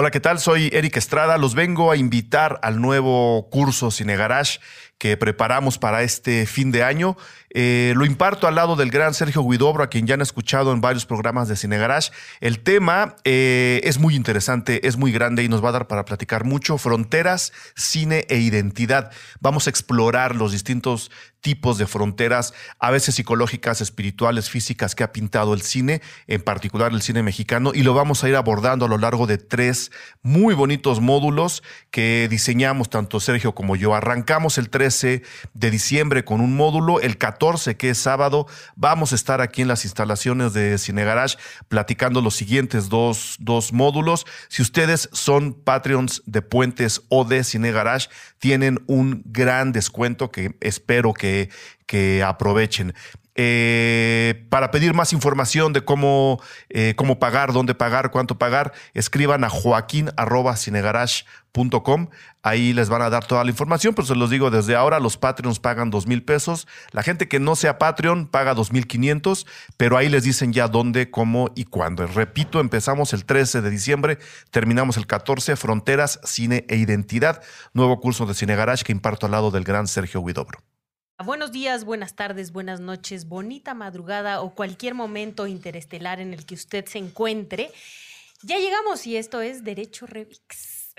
Hola, ¿qué tal? Soy Eric Estrada. Los vengo a invitar al nuevo curso Cine Garage que preparamos para este fin de año. Eh, lo imparto al lado del gran Sergio Guidobro, a quien ya han escuchado en varios programas de Cine Garage. El tema eh, es muy interesante, es muy grande y nos va a dar para platicar mucho. Fronteras, cine e identidad. Vamos a explorar los distintos tipos de fronteras, a veces psicológicas, espirituales, físicas, que ha pintado el cine, en particular el cine mexicano, y lo vamos a ir abordando a lo largo de tres muy bonitos módulos que diseñamos tanto Sergio como yo. Arrancamos el 13 de diciembre con un módulo, el 14 que es sábado, vamos a estar aquí en las instalaciones de Cine Garage platicando los siguientes dos, dos módulos. Si ustedes son Patreons de Puentes o de Cine Garage, tienen un gran descuento que espero que que, aprovechen. Eh, para pedir más información de cómo, eh, cómo pagar, dónde pagar, cuánto pagar, escriban a joaquín.cinegarage.com. Ahí les van a dar toda la información, pero se los digo desde ahora, los Patreons pagan dos mil pesos. La gente que no sea Patreon paga dos mil quinientos, pero ahí les dicen ya dónde, cómo y cuándo. Repito, empezamos el 13 de diciembre, terminamos el 14, Fronteras, Cine e Identidad, nuevo curso de Cine Garage que imparto al lado del gran Sergio Huidobro. Buenos días, buenas tardes, buenas noches, bonita madrugada o cualquier momento interestelar en el que usted se encuentre. Ya llegamos y esto es Derecho Revix.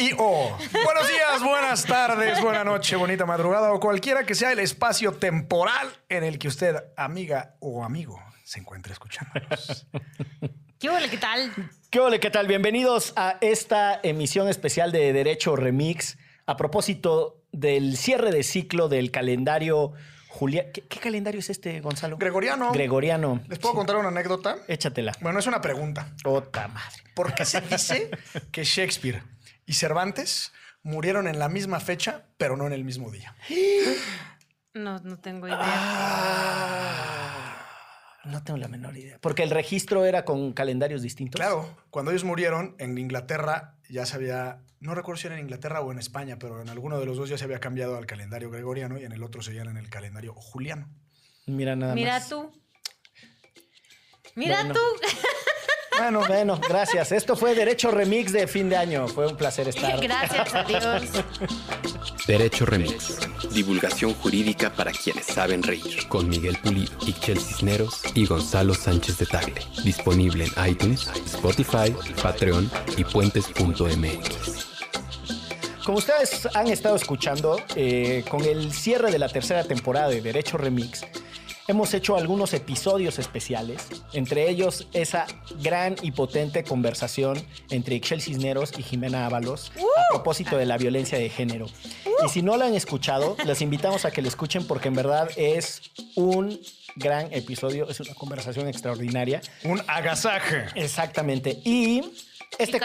y oh, buenos días, buenas tardes, buena noche, bonita madrugada o cualquiera que sea el espacio temporal en el que usted, amiga o amigo, se encuentre escuchándonos. ¿Qué hola, qué tal? ¿Qué hola, qué tal? Bienvenidos a esta emisión especial de Derecho Remix. A propósito del cierre de ciclo del calendario Julián. ¿Qué, calendario es este, Gonzalo? Gregoriano. Gregoriano. ¿Les puedo contar una anécdota? Échatela. Bueno, es una pregunta. Ota madre. ¿Por qué se dice que Shakespeare y Cervantes murieron en la misma fecha, pero no en el mismo día? No, no tengo idea. Ah. No tengo la menor idea. Porque el registro era con calendarios distintos. Claro, cuando ellos murieron en Inglaterra ya se había no recuerdo si era en Inglaterra o en España, pero en alguno de los dos ya se había cambiado al calendario gregoriano y en el otro seguían en el calendario juliano. Mira nada Mira más. tú. Mira tú. Bueno, bueno, gracias. Esto fue Derecho Remix de fin de año. Fue un placer estar. Gracias a Dios. Derecho Remix. Divulgación jurídica para quienes saben reír. Con Miguel Pulido, Ixchel Cisneros y Gonzalo Sánchez de Tagle. Disponible en iTunes, Spotify, Patreon y puentes.mx. Como ustedes han estado escuchando, eh, con el cierre de la tercera temporada de Derecho Remix, hemos hecho algunos episodios especiales, entre ellos esa gran y potente conversación entre Ixchel Cisneros y Jimena Ábalos a propósito de la violencia de género. Y si no la han escuchado, les invitamos a que la escuchen porque en verdad es un gran episodio, es una conversación extraordinaria. Un agasaje. Exactamente. Y este,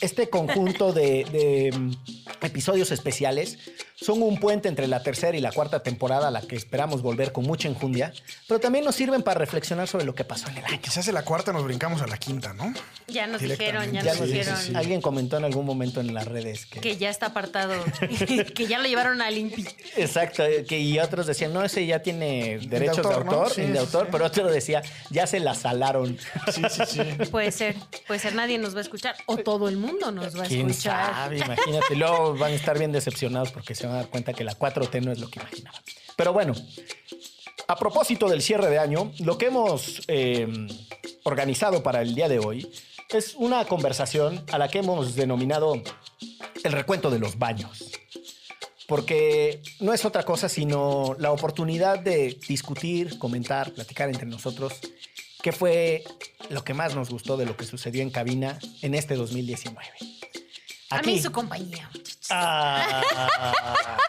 este conjunto de, mm, episodios especiales son un puente entre la tercera y la cuarta temporada a la que esperamos volver con mucha enjundia, pero también nos sirven para reflexionar sobre lo que pasó en el año. Quizás en la cuarta nos brincamos a la quinta, ¿no? Ya nos dijeron, ya, nos dijeron. Alguien comentó en algún momento en las redes que... Que ya está apartado, que ya lo llevaron a Limpi. Exacto, que y otros decían, no, ese ya tiene derechos de autor, de autor, pero otro decía, ya se la salaron. Sí, sí, sí. Puede ser, puede ser, nadie nos va a escuchar o todo el mundo nos va a ¿Quién escuchar. Sabe? Imagínate, luego van a estar bien decepcionados porque se van a dar cuenta que la 4T no es lo que imaginaban. Pero bueno, a propósito del cierre de año, lo que hemos eh, organizado para el día de hoy es una conversación a la que hemos denominado el recuento de los baños. Porque no es otra cosa sino la oportunidad de discutir, comentar, platicar entre nosotros qué fue lo que más nos gustó de lo que sucedió en cabina en este 2019. A mí su compañía. Ah,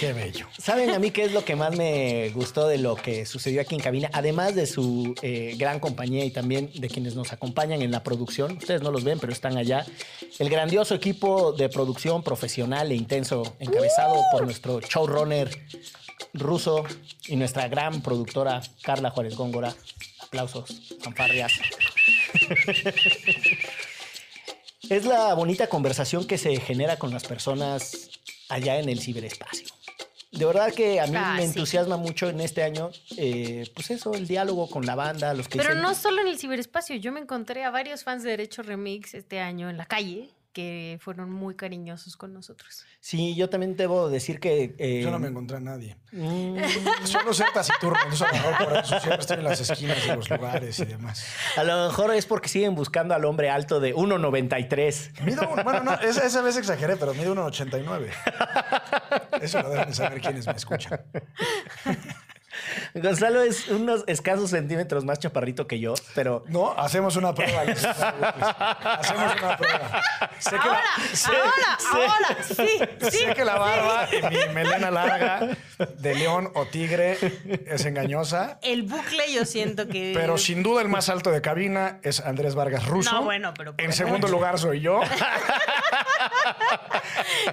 qué bello. ¿Saben a mí qué es lo que más me gustó de lo que sucedió aquí en cabina? Además de su eh, gran compañía y también de quienes nos acompañan en la producción. Ustedes no los ven, pero están allá. El grandioso equipo de producción profesional e intenso, encabezado por nuestro showrunner ruso y nuestra gran productora Carla Juárez Góngora. Aplausos, fanfarrias. es la bonita conversación que se genera con las personas allá en el ciberespacio. De verdad que a mí Ah, me sí. entusiasma mucho en este año, eh, pues eso, el diálogo con la banda, los que Pero dicen- no solo en el ciberespacio, yo me encontré a varios fans de Derecho Remix este año en la calle que fueron muy cariñosos con nosotros. Sí, yo también debo decir que... eh, Yo no me encontré a nadie. mm, Suelo ser taciturno, entonces a lo mejor por eso siempre estoy en las esquinas de los lugares y demás. a lo mejor es porque siguen buscando al hombre alto de 1.93. Mido un- bueno, no, esa, esa vez exageré, pero mido 1,89. Eso lo deben de saber quienes me escuchan. Gonzalo es unos escasos centímetros más chaparrito que yo, pero... No, hacemos una prueba. López. Hacemos una prueba. Sé que Ahora, la, ahora, ahora, sí, sí. sé que la barba y mi melena larga de león o tigre es engañosa, El bucle yo siento que... pero sin duda el más alto de cabina es Andrés Vargas Russo. No, bueno, pero En segundo mucho. lugar soy yo.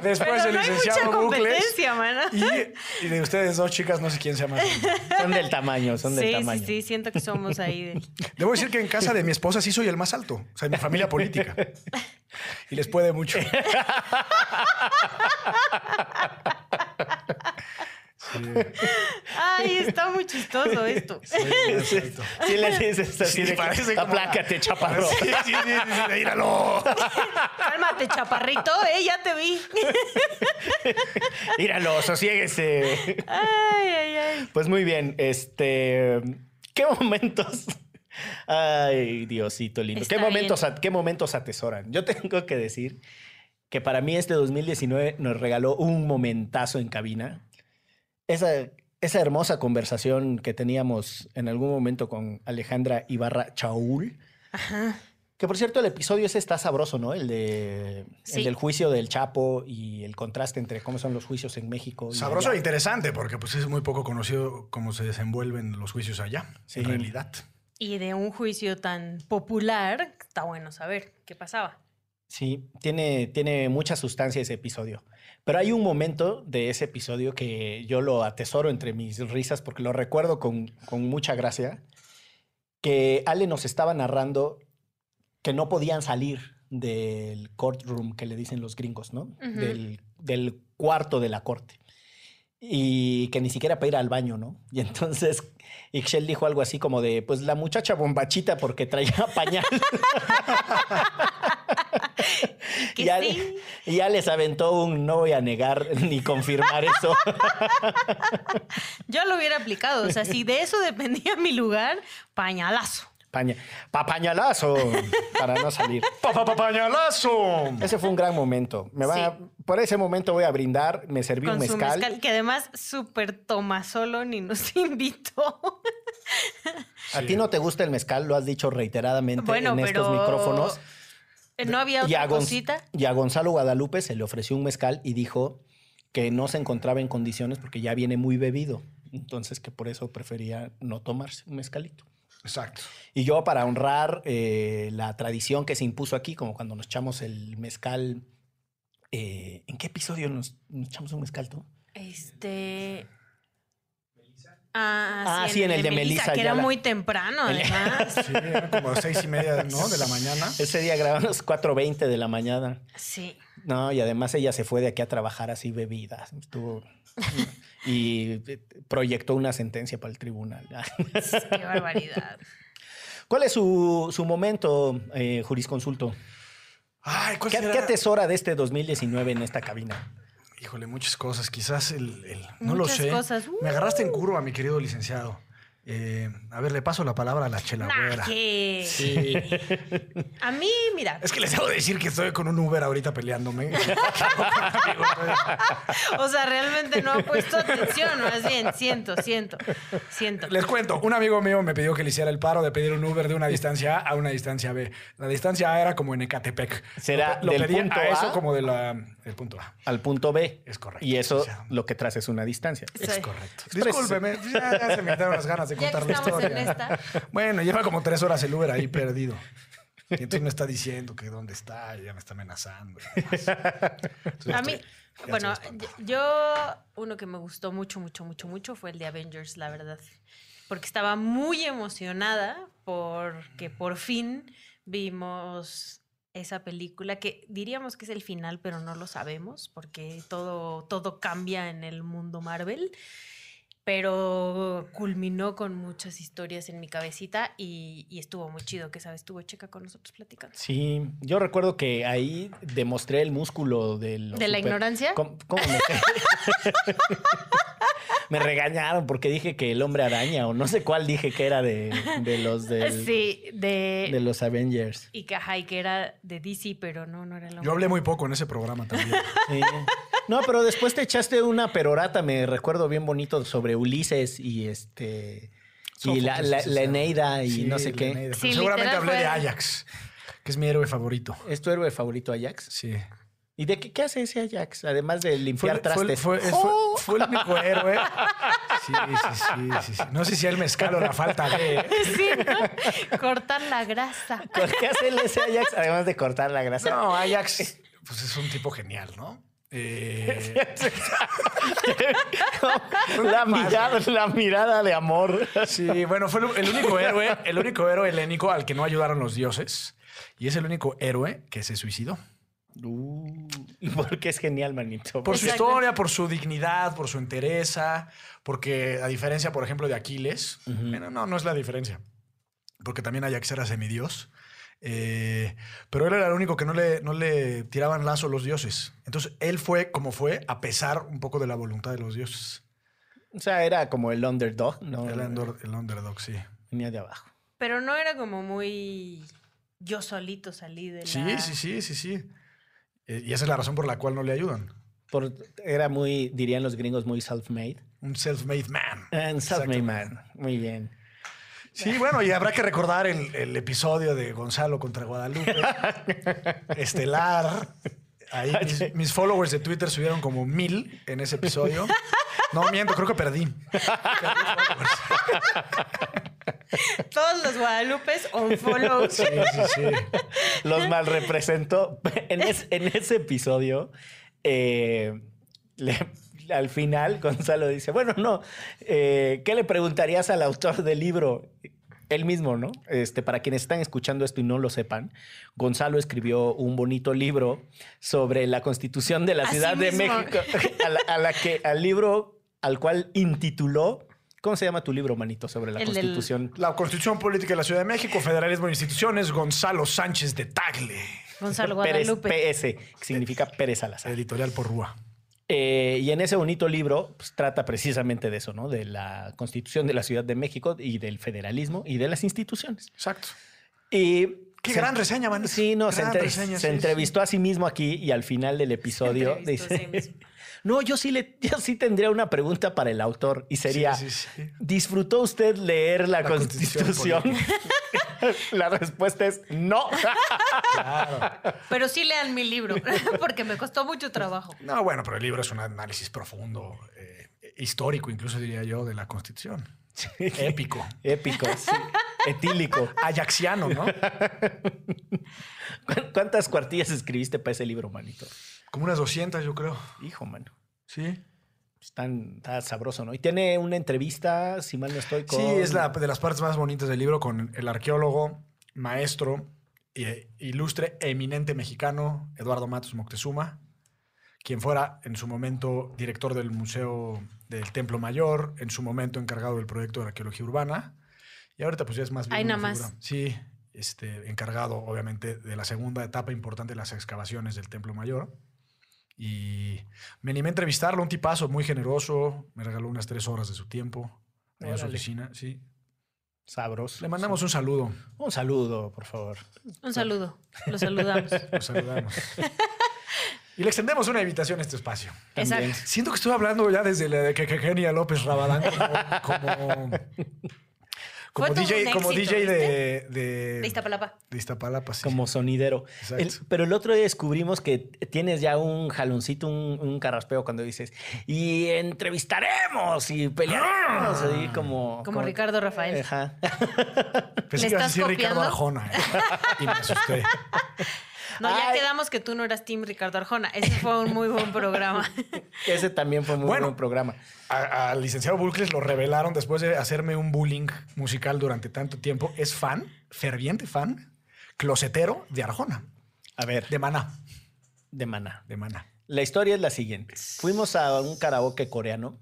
Después Pero el no hay licenciado mucha Bucles. competencia, mana. Y, y de ustedes dos chicas, no sé quién sea más. Son del tamaño, son del Sí, tamaño. sí, sí, siento que somos ahí. de- Debo decir que en casa de mi esposa sí soy el más alto. O sea, en mi familia política. Y les puede mucho. Ay, está muy chistoso esto. Sí, sí le dices así Sí, de que, parece como- aplácate, chaparro. Sí, sí, sí, sí, sí, míralo. Cálmate, chaparrito, eh, ya te vi. Míralo, sosiéguese. Ay, ay, ay. Pues muy bien, este... ¿Qué momentos? Ay, Diosito lindo. Está ¿Qué momentos, bien. ¿Qué momentos atesoran? Yo tengo que decir que para mí este 2019 nos regaló un momentazo en cabina. Esa, esa hermosa conversación que teníamos en algún momento con Alejandra Ibarra Chaul. Que por cierto, el episodio ese está sabroso, ¿no? El, de, Sí. el del juicio del Chapo y el contraste entre cómo son los juicios en México. y Sabroso e interesante, porque pues es muy poco conocido cómo se desenvuelven los juicios allá, Sí. en realidad. Y de un juicio tan popular, está bueno saber qué pasaba. Sí, tiene, tiene mucha sustancia ese episodio. Pero hay un momento de ese episodio que yo lo atesoro entre mis risas porque lo recuerdo con, con mucha gracia, que Ale nos estaba narrando que no podían salir del courtroom que le dicen los gringos, ¿no? Del, del cuarto de la corte. Y que ni siquiera para ir al baño, ¿no? Y entonces Ixchel dijo algo así como de, pues la muchacha bombachita porque traía pañal. Que ya, sí. ya les aventó un no voy a negar ni confirmar eso. Yo lo hubiera aplicado. O sea, si de eso dependía mi lugar, pañalazo. Paña, papañalazo para no salir. ¡Papá, papañalazo! Ese fue un gran momento. Me va, Sí. Por ese momento voy a brindar. Me serví Con un su mezcal. mezcal, que además súper toma solo ni nos invitó. A ti no te gusta el mezcal, lo has dicho reiteradamente Bueno, en estos micrófonos. ¿No había Y a, otra Gonz- cosita? y a Gonzalo Guadalupe se le ofreció un mezcal y dijo que no se encontraba en condiciones porque ya viene muy bebido. Entonces que por eso prefería no tomarse un mezcalito. Exacto. Y yo para honrar eh, la tradición que se impuso aquí, como cuando nos echamos el mezcal... eh, ¿En qué episodio nos, nos echamos un mezcal tú? Este. Ah, Ah, sí, en el de Melissa que era muy temprano, además. Sí, eran como seis y media ¿no? de la mañana. Ese día grabamos 4.20 de la mañana. Sí. No, y además ella se fue de aquí a trabajar así bebida. Estuvo... y proyectó una sentencia para el tribunal. Qué barbaridad. ¿Cuál es su, su momento, eh, jurisconsulto? Ay, ¿cuál ¿Qué, será? qué atesora de este 2019 en esta cabina? Híjole, muchas cosas. Quizás el... el- no lo sé. cosas. Me agarraste en curva, mi querido licenciado. Eh, a ver, le paso la palabra a la chela Nah, güera. que- A mí, mira, Es que les debo decir que estoy con un Uber ahorita peleándome. o sea, realmente no ha puesto atención, más bien, siento, siento, siento. Les cuento, un amigo mío me pidió que le hiciera el paro de pedir un Uber de una distancia A a una distancia B. La distancia A era como en Ecatepec. ¿Será Lo, lo del pedí punto a eso A? como de la, del punto A. Al punto B. Es correcto, Y eso o sea. lo que traes es una distancia. Es Sí. correcto. Discúlpeme, ya, ya se me quitaron las ganas de contar la historia. Bueno, lleva como tres horas el Uber ahí perdido. Y entonces me está diciendo que dónde está, y ya me está amenazando. y demás. Entonces A mí, estoy- bueno, yo, uno que me gustó mucho, mucho, mucho, mucho fue el de Avengers, la verdad. Porque estaba muy emocionada porque por fin vimos esa película que diríamos que es el final, pero no lo sabemos porque todo, todo cambia en el mundo Marvel. Pero culminó con muchas historias en mi cabecita y, y estuvo muy chido que, ¿sabes? Estuvo Checa con nosotros platicando. Sí, yo recuerdo que ahí demostré el músculo del... ¿De la ignorancia? ¿Cómo, cómo me... me regañaron porque dije que el hombre araña o no sé cuál dije que era de, de los del- Sí, de... de los Avengers. Y que, ajá, y que era de DC, pero no, no era el Yo hablé muy poco en ese programa también. Sí. No, pero después te echaste una perorata, me recuerdo bien bonito, sobre Ulises y este. Y la, la, la. Eneida y Sí, no sé qué. Eneida. Sí, seguramente hablé de fue- Ajax, que es mi héroe favorito. ¿Es tu héroe favorito Ajax? Sí. ¿Y de qué, qué hace ese Ajax? Además de limpiar Fue, fue- trastes. fue- fue- ¡Oh! fue el único héroe. Sí, sí, sí, sí, sí. No sé si el mezcal o la falta de. Sí, ¿no? Cortar la grasa. ¿Qué hace ese Ajax además de cortar la grasa? No, Ajax, pues es un tipo genial, ¿no? Eh, la, mirada, la mirada de amor. sí, bueno, fue el- único héroe, el único héroe helénico al que no ayudaron los dioses. Y es el único héroe que se suicidó. Uh, porque es genial, manito. Por su historia, por su dignidad, por su entereza, porque a diferencia, por ejemplo, de Aquiles, bueno, no, no es la diferencia, porque también Ajax era semidios, eh, pero él era el único que no le, no le tiraban lazo los dioses. Entonces, él fue como fue, a pesar un poco de la voluntad de los dioses. O sea, era como el underdog, ¿no? El, under- el underdog, sí. Venía de abajo. Pero no era como muy. Yo solito salí de la. Sí, sí, sí, sí, sí. Eh, y esa es la razón por la cual no le ayudan. Por- era muy, dirían los gringos, muy self-made. Un self-made man. And self-made man. Muy bien. Sí, bueno, y habrá que recordar el, el episodio de Gonzalo contra Guadalupe. Estelar. Ahí mis, mis followers de Twitter subieron como mil en ese episodio. No, miento, creo que perdí. Perdí followers. Todos los Guadalupes on follow. Sí, sí, sí. Los mal representó. En, es- en ese episodio, eh, le- al final, Gonzalo dice: Bueno, no, eh, ¿qué le preguntarías al autor del libro? Él mismo, ¿no? Este, para quienes están escuchando esto y no lo sepan, Gonzalo escribió un bonito libro sobre la constitución de la Así Ciudad de. México, a la, a la que, al libro al cual intituló. ¿Cómo se llama tu libro, manito, sobre la El constitución? La Constitución Política de la Ciudad de México, Federalismo e Instituciones, Gonzalo Sánchez de Tagle. Gonzalo Pérez, Guadalupe. PS, que significa Pérez Salazar. Editorial por Rúa. Eh, y en ese bonito libro pues, trata precisamente de eso, ¿no? De la constitución de la Ciudad de México y del federalismo y de las instituciones. Exacto. Y Qué se- gran reseña, man. Sí, no, se, entre- reseña, se sí, entrevistó a sí mismo aquí y al final del episodio sí dice, mismo. no, yo sí, le, yo sí tendría una pregunta para el autor y sería, Sí, sí, sí. ¿disfrutó usted leer la, La constitución? Constitución la respuesta es no. Claro. Pero sí lean mi libro, porque me costó mucho trabajo. No, bueno, pero el libro es un análisis profundo, eh, histórico, incluso diría yo, de la Constitución. Épico. Épico, sí. etílico. Ajaxiano, ¿no? ¿Cu- ¿Cuántas cuartillas escribiste para ese libro, manito? Como unas 200, yo creo. Hijo, mano. Sí. Están, está sabroso, ¿no? Y tiene una entrevista, si mal no estoy, con... Sí, es la, de las partes más bonitas del libro con el arqueólogo, maestro, e ilustre, eminente mexicano, Eduardo Matos Moctezuma, quien fuera en su momento director del Museo del Templo Mayor, en su momento encargado del proyecto de arqueología urbana, y ahorita pues ya es más bien Ahí una nada más. Sí, este, encargado obviamente de la segunda etapa importante de las excavaciones del Templo Mayor. Y me animé a entrevistarlo, un tipazo muy generoso, me regaló unas tres horas de su tiempo allá su oficina, sí. Sabroso. Le mandamos un saludo, Un saludo, por favor. Un saludo. Lo saludamos. lo saludamos. y le extendemos una invitación a este espacio. Exacto. Siento que estoy hablando ya desde la de que que Kenia López Rabadán como, como, como DJ, como éxito, DJ de, de, De Iztapalapa. de Iztapalapa, sí. Como sonidero. El- pero el otro día descubrimos que tienes ya un jaloncito, un, un carraspeo cuando dices, y entrevistaremos y pelearemos. Así como... Como Ricardo Rafael. Ajá. Pensé ¿Le que ibas a estás decir Ricardo copiando? Arjona. eh, Y me asusté. No, ya Ay. quedamos que tú no eras Team Ricardo Arjona. Ese fue un muy buen programa. Ese también fue muy Bueno. buen programa. Al licenciado Bulcles lo revelaron después de hacerme un bullying musical durante tanto tiempo. Es fan, ferviente fan, closetero de Arjona. A ver, De Maná. de Maná. De Maná. La historia es la siguiente. Fuimos a un karaoke coreano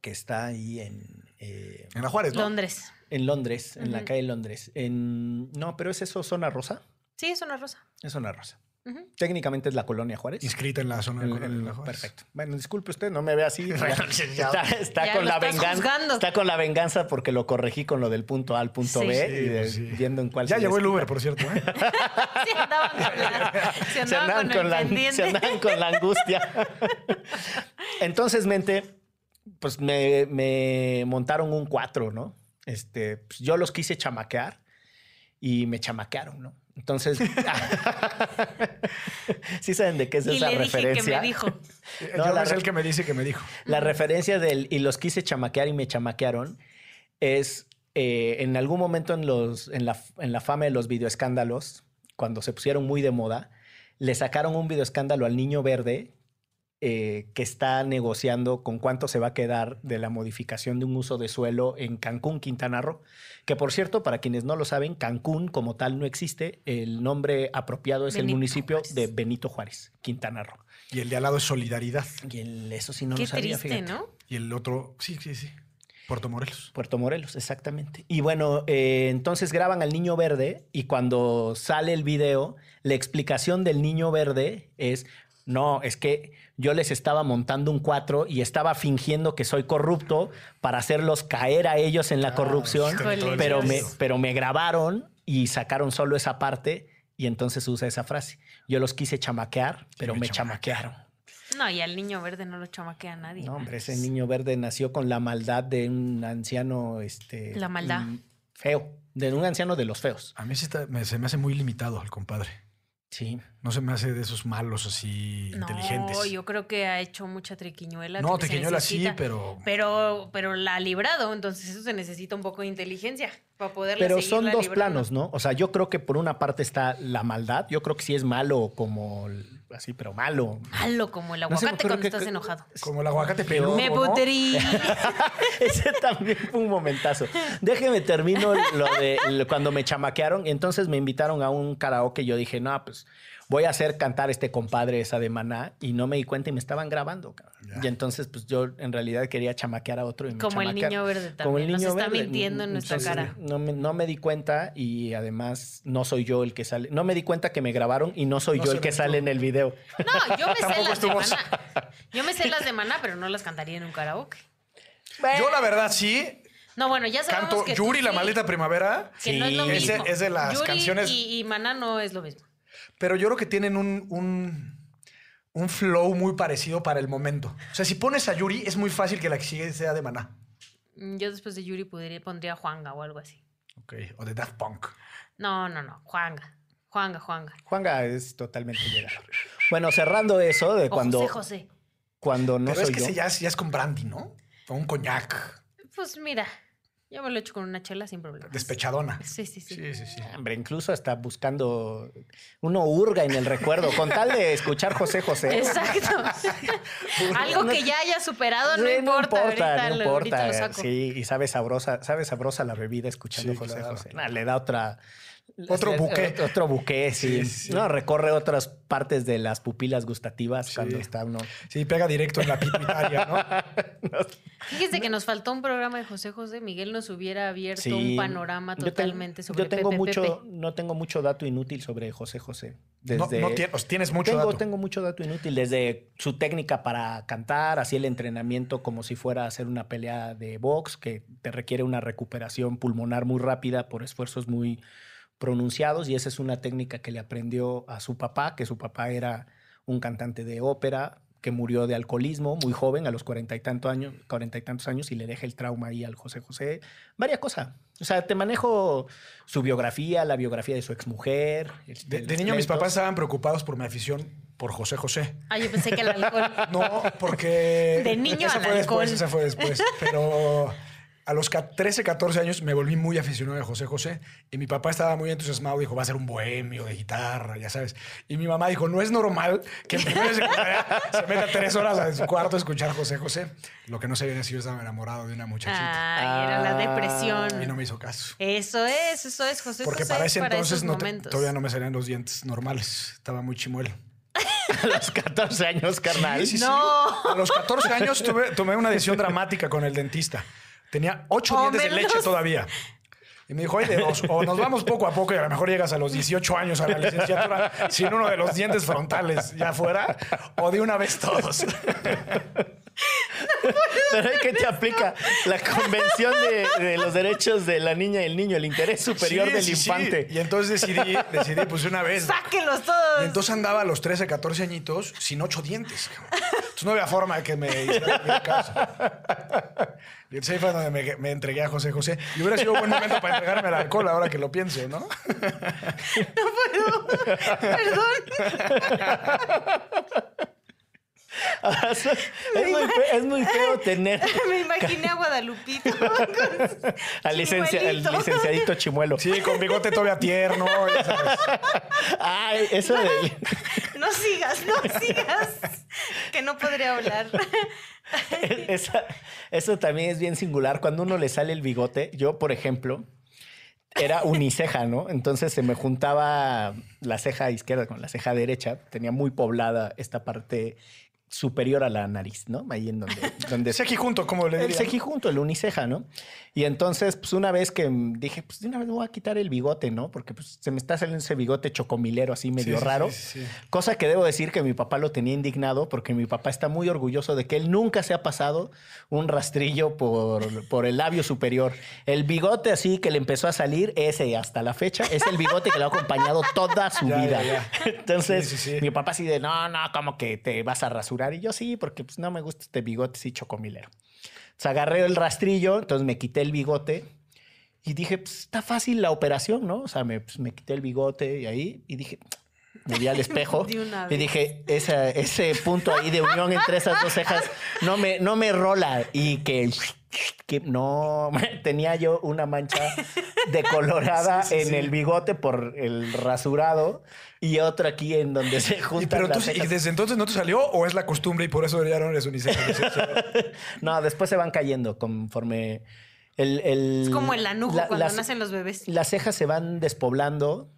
que está ahí en, eh, En la Juárez, ¿no? Londres. en Londres, en la calle Londres. En, no, pero es eso, zona rosa. Sí, es una rosa. Es zona rosa. Técnicamente es la colonia Juárez. Inscrita en la zona En- de la Juárez. perfecto. Bueno, disculpe usted, no me ve así. Está está Ya con la venganza. juzgando. Está con la venganza porque lo corregí con lo del punto A al punto Sí. B Sí, y de- pues sí. viendo en cuál Ya se llegó el Uber, por cierto. ¿eh? Sí, andaban con la, se se andaban andaban con, con, el la, pendiente. se andaban con la angustia. Entonces, mente, pues me, me montaron un 4, ¿no? Este, pues, yo los quise chamaquear y me chamaquearon, ¿no? Entonces, sí saben de qué es y esa le dije que referencia. me dijo. No, Yo la es el que me dice que me dijo. La referencia del y los quise chamaquear y me chamaquearon es eh, en algún momento en, los, en, la, en la fama de los videoescándalos, cuando se pusieron muy de moda, le sacaron un videoescándalo al niño verde eh, que está negociando con cuánto se va a quedar de la modificación de un uso de suelo en Cancún, Quintana Roo. Que por cierto, para quienes no lo saben, Cancún como tal no existe. El nombre apropiado es el municipio Juárez. de Benito Juárez, Quintana Roo. Y el de al lado es Solidaridad. Y el- eso sí no Qué lo sabía, triste, fíjate. ¿no? Y el otro, sí, sí, sí. Puerto Morelos. Puerto Morelos, exactamente. Y bueno, eh, entonces graban al niño verde y cuando sale el video, la explicación del niño verde es, no, es que yo les estaba montando un 4 y estaba fingiendo que soy corrupto para hacerlos caer a ellos en la Claro, corrupción, pero me, pero me grabaron y sacaron solo esa parte y entonces usa esa frase. Yo los quise chamaquear, pero me me chamaquearon. No, y al niño verde no lo chamaquea nadie. No, hombre, ese niño verde nació con la maldad de un anciano, este... La maldad. mm, Feo, de un anciano de los feos. A mí sí está- me- se me hace muy limitado el compadre. Sí. No se me hace de esos malos así No, inteligentes. yo creo que ha hecho mucha triquiñuela. no, Tequeñuela sí, pero. Pero, pero la ha librado, entonces eso se necesita un poco de inteligencia para poder Pero son dos planos, ¿no? O sea, yo creo que por una parte está la maldad. Yo creo que sí es malo como el- así, pero malo. Malo como el No aguacate cuando que- estás enojado. Como el aguacate peludo. Me ¿no? putrí. Ese también fue un momentazo. Déjeme termino lo de lo- cuando me chamaquearon. Y entonces me invitaron a un karaoke. Yo dije, no, pues voy a hacer cantar este compadre esa de maná. Y no me di cuenta y me estaban grabando. cabrón. Ya. Y entonces, pues yo en realidad quería chamaquear a otro. Y me Como el niño verde también. Como el niño Nos está verde. mintiendo en nuestra Entonces, cara. No me, no me di cuenta y además no soy yo el que sale. No me di cuenta que me grabaron y no soy No yo el que tú. sale en el video. No, yo me sé las de maná. Yo me sé las de maná, pero no las cantaría en un karaoke. Yo, la verdad, sí. No, bueno, ya sabemos Canto que tú Yuri, la sí, maleta primavera. Que no es lo Sí. Mismo. es de las Yuri canciones- Y, y maná no es lo mismo. Pero yo creo que tienen un, un, un flow muy parecido para el momento. O sea, si pones a Yuri, es muy fácil que la que sigue sea de maná. Mm, Yo después de Yuri podría, pondría Juanga o algo así. Ok. O de Daft Punk. No, no, no. Juanga. Juanga, Juanga. Juanga es totalmente llegador. Bueno, cerrando eso de O cuando, José José. cuando no Pero es soy que yo. ese ya, es- ya es con brandy, ¿no? O un coñac. Pues mira, yo me lo he hecho con una chela sin problema. Despechadona. Sí, sí, sí. Sí, sí, sí. Hombre, incluso hasta buscando. Uno hurga en el recuerdo, con tal de escuchar José José. Exacto. Algo que ya haya superado, no Sí, importa. ahorita, no lo, importa. lo saco. Sí, y sabe sabrosa, sabe sabrosa la bebida escuchando Sí, José claro. José. Nah, le da otra. Otro buque. Otro buque, sí. Sí, sí. No, recorre otras partes de las pupilas gustativas Sí. cuando está uno. Sí, pega directo en la pituitaria, ¿no? Fíjense que nos faltó un programa de José José. Miguel nos hubiera abierto Sí. un panorama Yo totalmente sobre Yo tengo Pepe mucho, Pepe. no tengo mucho dato inútil sobre José José. No, Desde, no tienes, tienes mucho tengo, dato. tengo mucho dato inútil, desde su técnica para cantar, así el entrenamiento como si fuera a hacer una pelea de box, que te requiere una recuperación pulmonar muy rápida por esfuerzos muy pronunciados, y esa es una técnica que le aprendió a su papá, que su papá era un cantante de ópera que murió de alcoholismo muy joven, a los cuarenta y, tanto años, cuarenta y tantos años, y le deja el trauma ahí al José José. Varias cosas. O sea, te manejo su biografía, la biografía de su exmujer. este, De, de niño mis papás estaban preocupados por mi afición por José José. Ah, yo pensé que el alcohol. No, porque... De niño al fue alcohol. después, ese fue después. Pero A los ca- 13, 14 años me volví muy aficionado de José José y mi papá estaba muy entusiasmado. Dijo, va a ser un bohemio de guitarra, ya sabes. Y mi mamá dijo, no es normal que en primera secundaria se meta tres horas en su cuarto a escuchar José José. Lo que no sabía es si yo estaba enamorado de una muchachita. Ay, era la Ah. depresión. Y no me hizo caso. Eso es, eso es, José Porque José para es ese entonces no te- todavía no me salían los dientes normales. Estaba muy chimuelo. A los 14 años, carnal. Sí, sí, sí. No. A los 14 años tuve- tomé una decisión dramática con el dentista. Tenía ocho O dientes de leche todavía. Y me dijo, oye, os- o nos vamos poco a poco y a lo mejor llegas a los 18 años a la licenciatura sin uno de los dientes frontales ya fuera, o de una vez todos. Pero ¿qué te aplica? La convención de, de los derechos de la niña y el niño, el interés superior Sí, del sí, sí. infante. Y entonces decidí, decidí, pues una vez. Sáquenlos todos. Y entonces andaba a los 13, 14 añitos sin ocho dientes. Entonces no había forma de que me hiciera caso. Y entonces ahí fue donde me, me entregué a José José. Y hubiera sido un buen momento para entregarme al alcohol ahora que lo pienso, ¿no? es, muy fe- es muy feo tener Me imaginé a Guadalupito. al, licencia- al licenciadito Chimuelo. Sí, con bigote todavía tierno, ya sabes. Ay, eso de... No sigas, no sigas. Que no podría hablar. Esa- eso también es bien singular. Cuando uno le sale el bigote, yo, por ejemplo, era uniceja, ¿no? Entonces se me juntaba la ceja izquierda con la ceja derecha. Tenía muy poblada esta parte superior a la nariz, ¿no? Ahí en donde... donde junto, como le el diría. cejijunto, el uniceja, ¿no? Y entonces, pues una vez que dije, pues de una vez me voy a quitar el bigote, ¿no? Porque pues se me está saliendo ese bigote chocomilero así medio sí, raro. sí, sí. Cosa que debo decir que mi papá lo tenía indignado porque mi papá está muy orgulloso de que él nunca se ha pasado un rastrillo por, por el labio superior. El bigote así que le empezó a salir, ese hasta la fecha, es el bigote que le ha acompañado toda su Ya, vida. ya, ya. Entonces, mi papá así de, no, no, como que te vas a rasurar. Y yo sí, porque pues no me gusta este bigote así chocomilero. Entonces agarré el rastrillo, entonces me quité el bigote y dije, pues está fácil la operación, ¿no? O sea, me, pues, me quité el bigote y ahí y dije, me vi al espejo y dije, esa- ese punto ahí de unión entre esas dos cejas no me, no me rola y que, que no, tenía yo una mancha decolorada Sí, sí, en sí. el bigote por el rasurado y otra aquí en donde se juntan pero las tú, ¿y desde entonces no te salió o es la costumbre y por eso ya no eres uniceja? No, después se van cayendo conforme el... el- Es como el anujo la- cuando las, nacen los bebés. las cejas se van despoblando.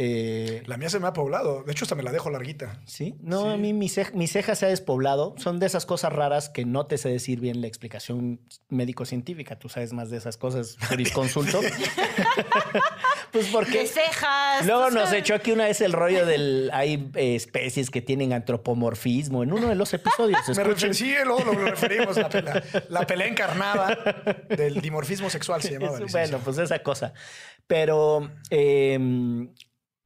Eh, La mía se me ha poblado. De hecho, hasta me la dejo larguita. ¿Sí? No, Sí. a mí mi, cej- mi ceja se ha despoblado. Son de esas cosas raras que no te sé decir bien la explicación médico-científica. Tú sabes más de esas cosas, jurisconsulto. pues De porque... cejas. Luego sea, nos echó aquí una vez el rollo del... Hay eh, especies que tienen antropomorfismo en uno de los episodios. Me referí, sí, luego lo, referimos, la, la- la pelea encarnada del dimorfismo sexual se llamaba. Eso, bueno, pues esa cosa. Pero eh,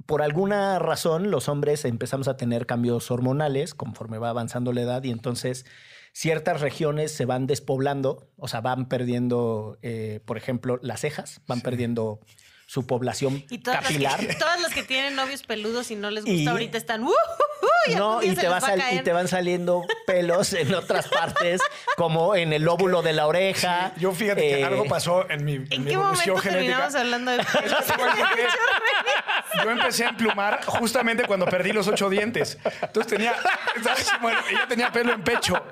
por alguna razón los hombres empezamos a tener cambios hormonales conforme va avanzando la edad y entonces ciertas regiones se van despoblando, o sea, van perdiendo, eh, por ejemplo, las cejas, van perdiendo su población Y todas las, capilar. que, todas las que tienen novios peludos y no les gusta Y- ahorita están. "Uh, uh, uh", y No, y te, va a y te van saliendo pelos en otras partes, como en el lóbulo de la oreja. Yo fíjate que Eh, algo pasó en mi, en ¿En mi qué evolución momento genética. terminamos hablando de porque Yo empecé a emplumar justamente cuando perdí los ocho dientes. Entonces tenía, ¿sabes? Bueno, yo tenía pelo en pecho.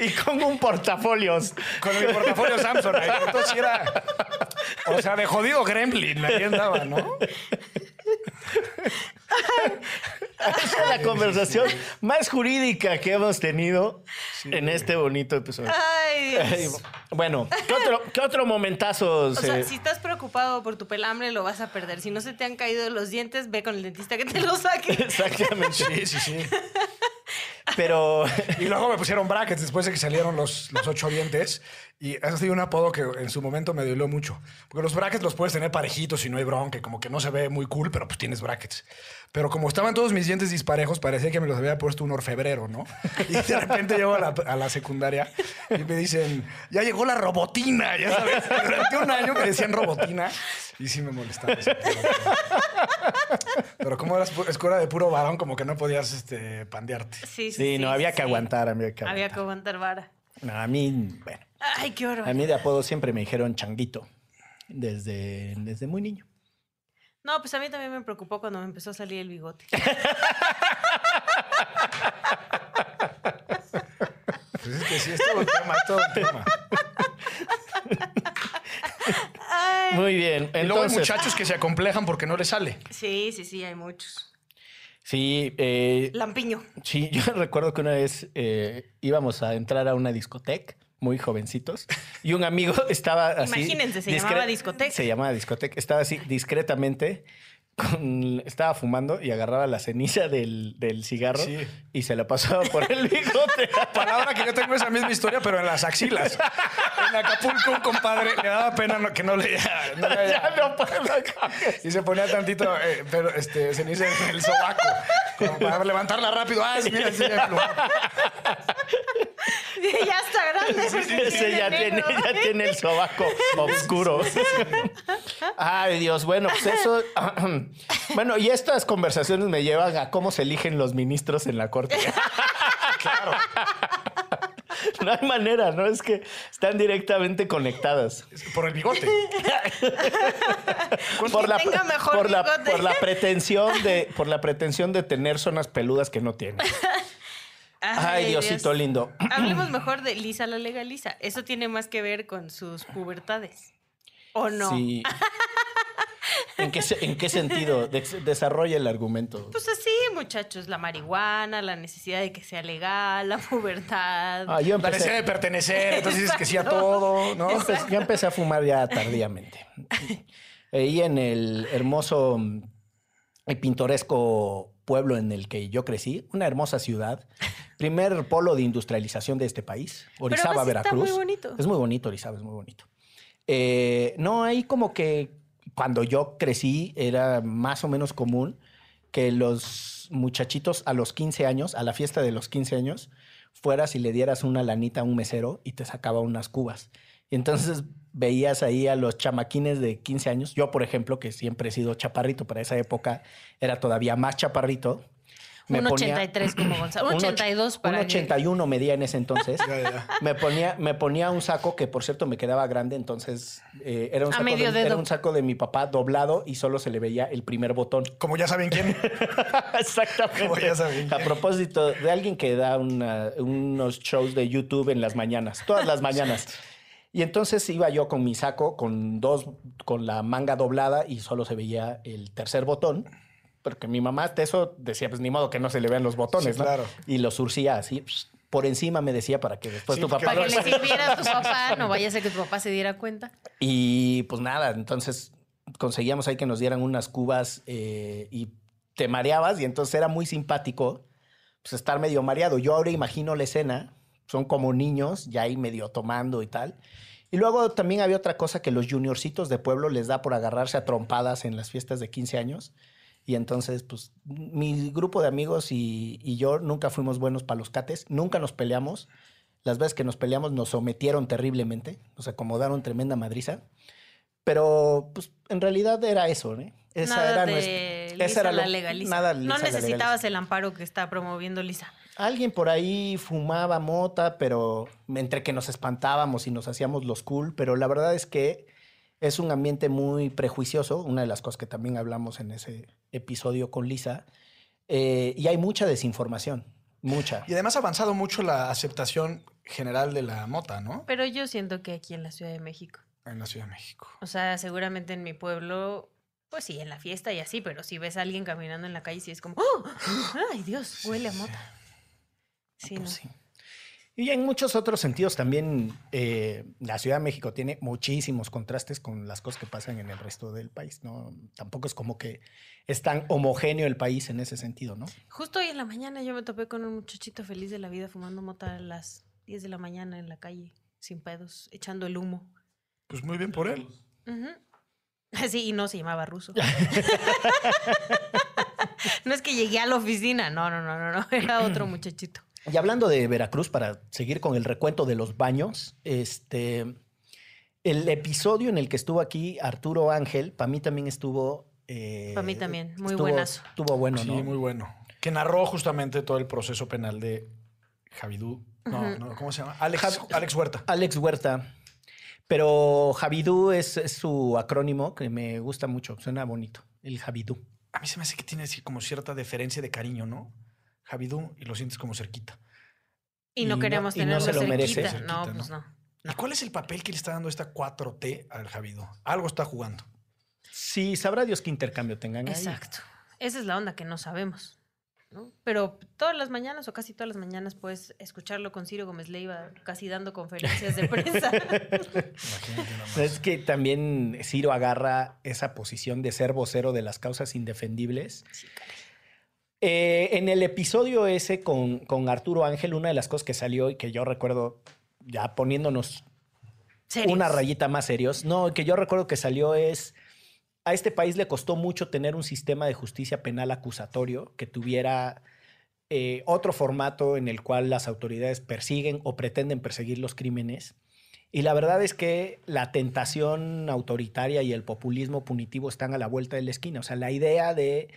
Y con un portafolios. Con mi portafolio Samsung. ahí. Era. O sea, de jodido gremlin, ahí andaba, ¿no? Esa es la conversación más jurídica que hemos tenido en este bonito episodio. Ay, Ay, Dios. Bueno, ¿qué otro, qué otro momentazo? O sea, se- si estás preocupado por tu pelambre, lo vas a perder. Si no se te han caído los dientes, ve con el dentista que te lo saque. Exactamente. Sí, sí, sí. Pero Y luego me pusieron brackets después de que salieron los, los ocho dientes. Y ha sido un apodo que en su momento me dolió mucho. Porque los brackets los puedes tener parejitos y no hay bronca. Como que no se ve muy cool, pero pues tienes brackets. Pero como estaban todos mis dientes disparejos, parecía que me los había puesto un orfebrero, ¿no? Y de repente llego a la, a la secundaria y me dicen, ya llegó la robotina, ya sabes. Durante un año me decían robotina y sí me molestaba. eso. Pero como eras escuela de puro varón, como que no podías este, pandearte. Sí, sí, sí, no, había que sí. aguantar, había que Había aguantar. que aguantar vara. A mí, bueno, Ay, qué horror. a mí de apodo siempre me dijeron changuito desde, desde muy niño. No, pues a mí también me preocupó cuando me empezó a salir el bigote. Pues es que sí, es todo un tema, es todo un tema. Muy bien. Y luego hay Entonces, muchachos que se acomplejan porque no les sale. Sí, sí, sí, hay muchos. sí, eh, Lampiño. sí, yo recuerdo que una vez eh, íbamos a entrar a una discoteca, muy jovencitos, y un amigo estaba así. Imagínense, se discre- llamaba discoteca. Se llamaba discoteca. Estaba así discretamente. Con, estaba fumando y agarraba la ceniza del, del cigarro Sí. y se la pasaba por el bigote. Palabra que yo tengo esa misma historia, pero en las axilas. En Acapulco, un compadre le daba pena no- que no le. No le ya no puedo. y se ponía tantito, eh, pero este, ceniza en el sobaco. Como para levantarla rápido. Ah, sí, mira, sí, ya está grande. Ese ya tiene, ya tiene el sobaco oscuro. Ay, Dios, bueno, pues eso. Bueno, y estas conversaciones me llevan a cómo se eligen los ministros en la corte. Claro. No hay manera, ¿no? Es que están directamente conectadas. Por el bigote. Por la, tenga mejor por, la, bigote. por la pretensión de, por la pretensión de tener zonas peludas que no tiene. Ay, Diosito Dios. lindo. Hablemos mejor de Lisa la legaliza. Eso tiene más que ver con sus pubertades. ¿O no? Sí. ¿En qué, se- en qué sentido? Des- desarrolla el argumento. Pues así, muchachos, la marihuana, la necesidad de que sea legal, la pubertad. Ah, yo La empecé, necesidad de pertenecer, entonces dices que sí a todo, ¿no? yo empe- yo empecé a fumar ya tardíamente. Ahí en el hermoso mm, y pintoresco pueblo en el que yo crecí, una hermosa ciudad, primer polo de industrialización de este país, Orizaba, está Veracruz. muy bonito. Es muy bonito, Orizaba, es muy bonito. Eh, no, ahí como que cuando yo crecí era más o menos común que los muchachitos a los 15 años, a la fiesta de los 15 años, fueras y le dieras una lanita a un mesero y te sacaba unas cubas. Y entonces veías ahí a los chamaquines de 15 años. Yo, por ejemplo, que siempre he sido chaparrito, para esa época era todavía más chaparrito. un ponía- 83 como Gonzalo. Un un och- 82 para Un que- 81 medía en ese entonces. Ya, ya. Me ponía, me ponía un saco que, por cierto, me quedaba grande, entonces eh, era, un saco medio de, era dedo. un saco de mi papá doblado y solo se le veía el primer botón. Como ya saben quién. Exactamente. Como ya saben. A propósito de alguien que da una- unos shows de YouTube en las mañanas, todas las mañanas. Y entonces iba yo con mi saco, con dos, con la manga doblada y solo se veía el tercer botón. Porque mi mamá de eso decía, pues ni modo que no se le vean los botones, Sí, ¿no? claro. Y los surcía así, por encima me decía para que después Sí, tu papá... Para que le sirviera a tu papá, no vaya a ser que tu papá se diera cuenta. Y pues nada, entonces conseguíamos ahí que nos dieran unas cubas eh, y te mareabas y entonces era muy simpático pues estar medio mareado. Yo ahora imagino la escena, son como niños ya ahí medio tomando y tal. Y luego también había otra cosa que los juniorcitos de pueblo les da por agarrarse a trompadas en las fiestas de 15 años. Y entonces, pues, mi grupo de amigos y, y yo nunca fuimos buenos para los cates, nunca nos peleamos. Las veces que nos peleamos nos sometieron terriblemente, nos acomodaron tremenda madriza. Pero, pues, en realidad era eso, ¿no? Esa nada era de nuestra- Lisa era la lo- nada no Lisa necesitabas el amparo que está promoviendo Lisa. Alguien por ahí fumaba mota, pero entre que nos espantábamos y nos hacíamos los cool, pero la verdad es que es un ambiente muy prejuicioso, una de las cosas que también hablamos en ese episodio con Lisa, eh, y hay mucha desinformación, mucha. Y además ha avanzado mucho la aceptación general de la mota, ¿no? Pero yo siento que aquí en la Ciudad de México. En la Ciudad de México. O sea, seguramente en mi pueblo, pues sí, en la fiesta y así, pero si ves a alguien caminando en la calle, sí es como, ¡Oh! ¡ay Dios! Huele a mota. Sí, Pues no. sí. Y en muchos otros sentidos también eh, la Ciudad de México tiene muchísimos contrastes con las cosas que pasan en el resto del país, ¿no? Tampoco es como que es tan homogéneo el país en ese sentido, ¿no? Justo hoy en la mañana yo me topé con un muchachito feliz de la vida fumando mota a las 10 de la mañana en la calle, sin pedos, echando el humo. Pues muy bien por él. Ujú. Sí, y no se llamaba ruso. no es que llegué a la oficina, no, no, no, no, no, era otro muchachito. Y hablando de Veracruz, para seguir con el recuento de los baños, este, el episodio en el que estuvo aquí Arturo Ángel, para mí también estuvo... eh, Pa' mí también, muy estuvo- buenazo. Estuvo bueno, sí, ¿no? muy bueno. Que narró justamente todo el proceso penal de Javidú No, no, ¿cómo se llama? Alex, Alex Huerta. Alex Huerta. Pero Javidú es, es su acrónimo que me gusta mucho, suena bonito, el Javidú. A mí se me hace que tiene así como cierta deferencia de cariño, ¿no? Javidú y lo sientes como cerquita. Y no Y no- queremos y no tenerlo se lo merece. cerquita. Cerquita, No, ¿no? pues no. ¿Y cuál es el papel que le está dando esta 4T al Javidú? Algo está jugando. Sí, sabrá Dios qué intercambio tengan ahí. Exacto. Esa es la onda que no sabemos. ¿no? Pero todas las mañanas o casi todas las mañanas puedes escucharlo con Ciro Gómez Leiva casi dando conferencias de prensa. Imagínate nada más. Es que también Ciro agarra esa posición de ser vocero de las causas indefendibles. Eh, en el episodio ese con, con Arturo Ángel, una de las cosas que salió y que yo recuerdo ya poniéndonos Serios. una rayita más serios, no, que yo recuerdo que salió es, a este país le costó mucho tener un sistema de justicia penal acusatorio que tuviera eh, otro formato en el cual las autoridades persiguen o pretenden perseguir los crímenes. Y la verdad es que la tentación autoritaria y el populismo punitivo están a la vuelta de la esquina. O sea, la idea de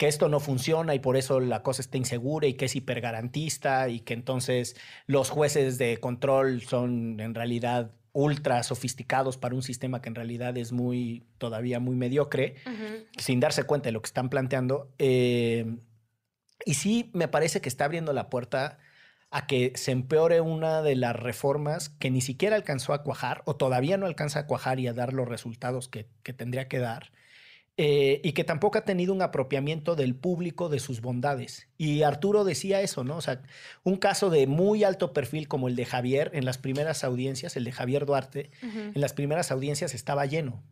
que esto no funciona y por eso la cosa está insegura y que es hipergarantista y que entonces los jueces de control son en realidad ultra sofisticados para un sistema que en realidad es muy todavía muy mediocre sin darse cuenta de lo que están planteando. Eh, y sí me parece que está abriendo la puerta a que se empeore una de las reformas que ni siquiera alcanzó a cuajar o todavía no alcanza a cuajar y a dar los resultados que, que tendría que dar. Eh, y que tampoco ha tenido un apropiamiento del público de sus bondades. Y Arturo decía eso, ¿no? O sea, un caso de muy alto perfil como el de Javier en las primeras audiencias, el de Javier Duarte, en las primeras audiencias estaba lleno.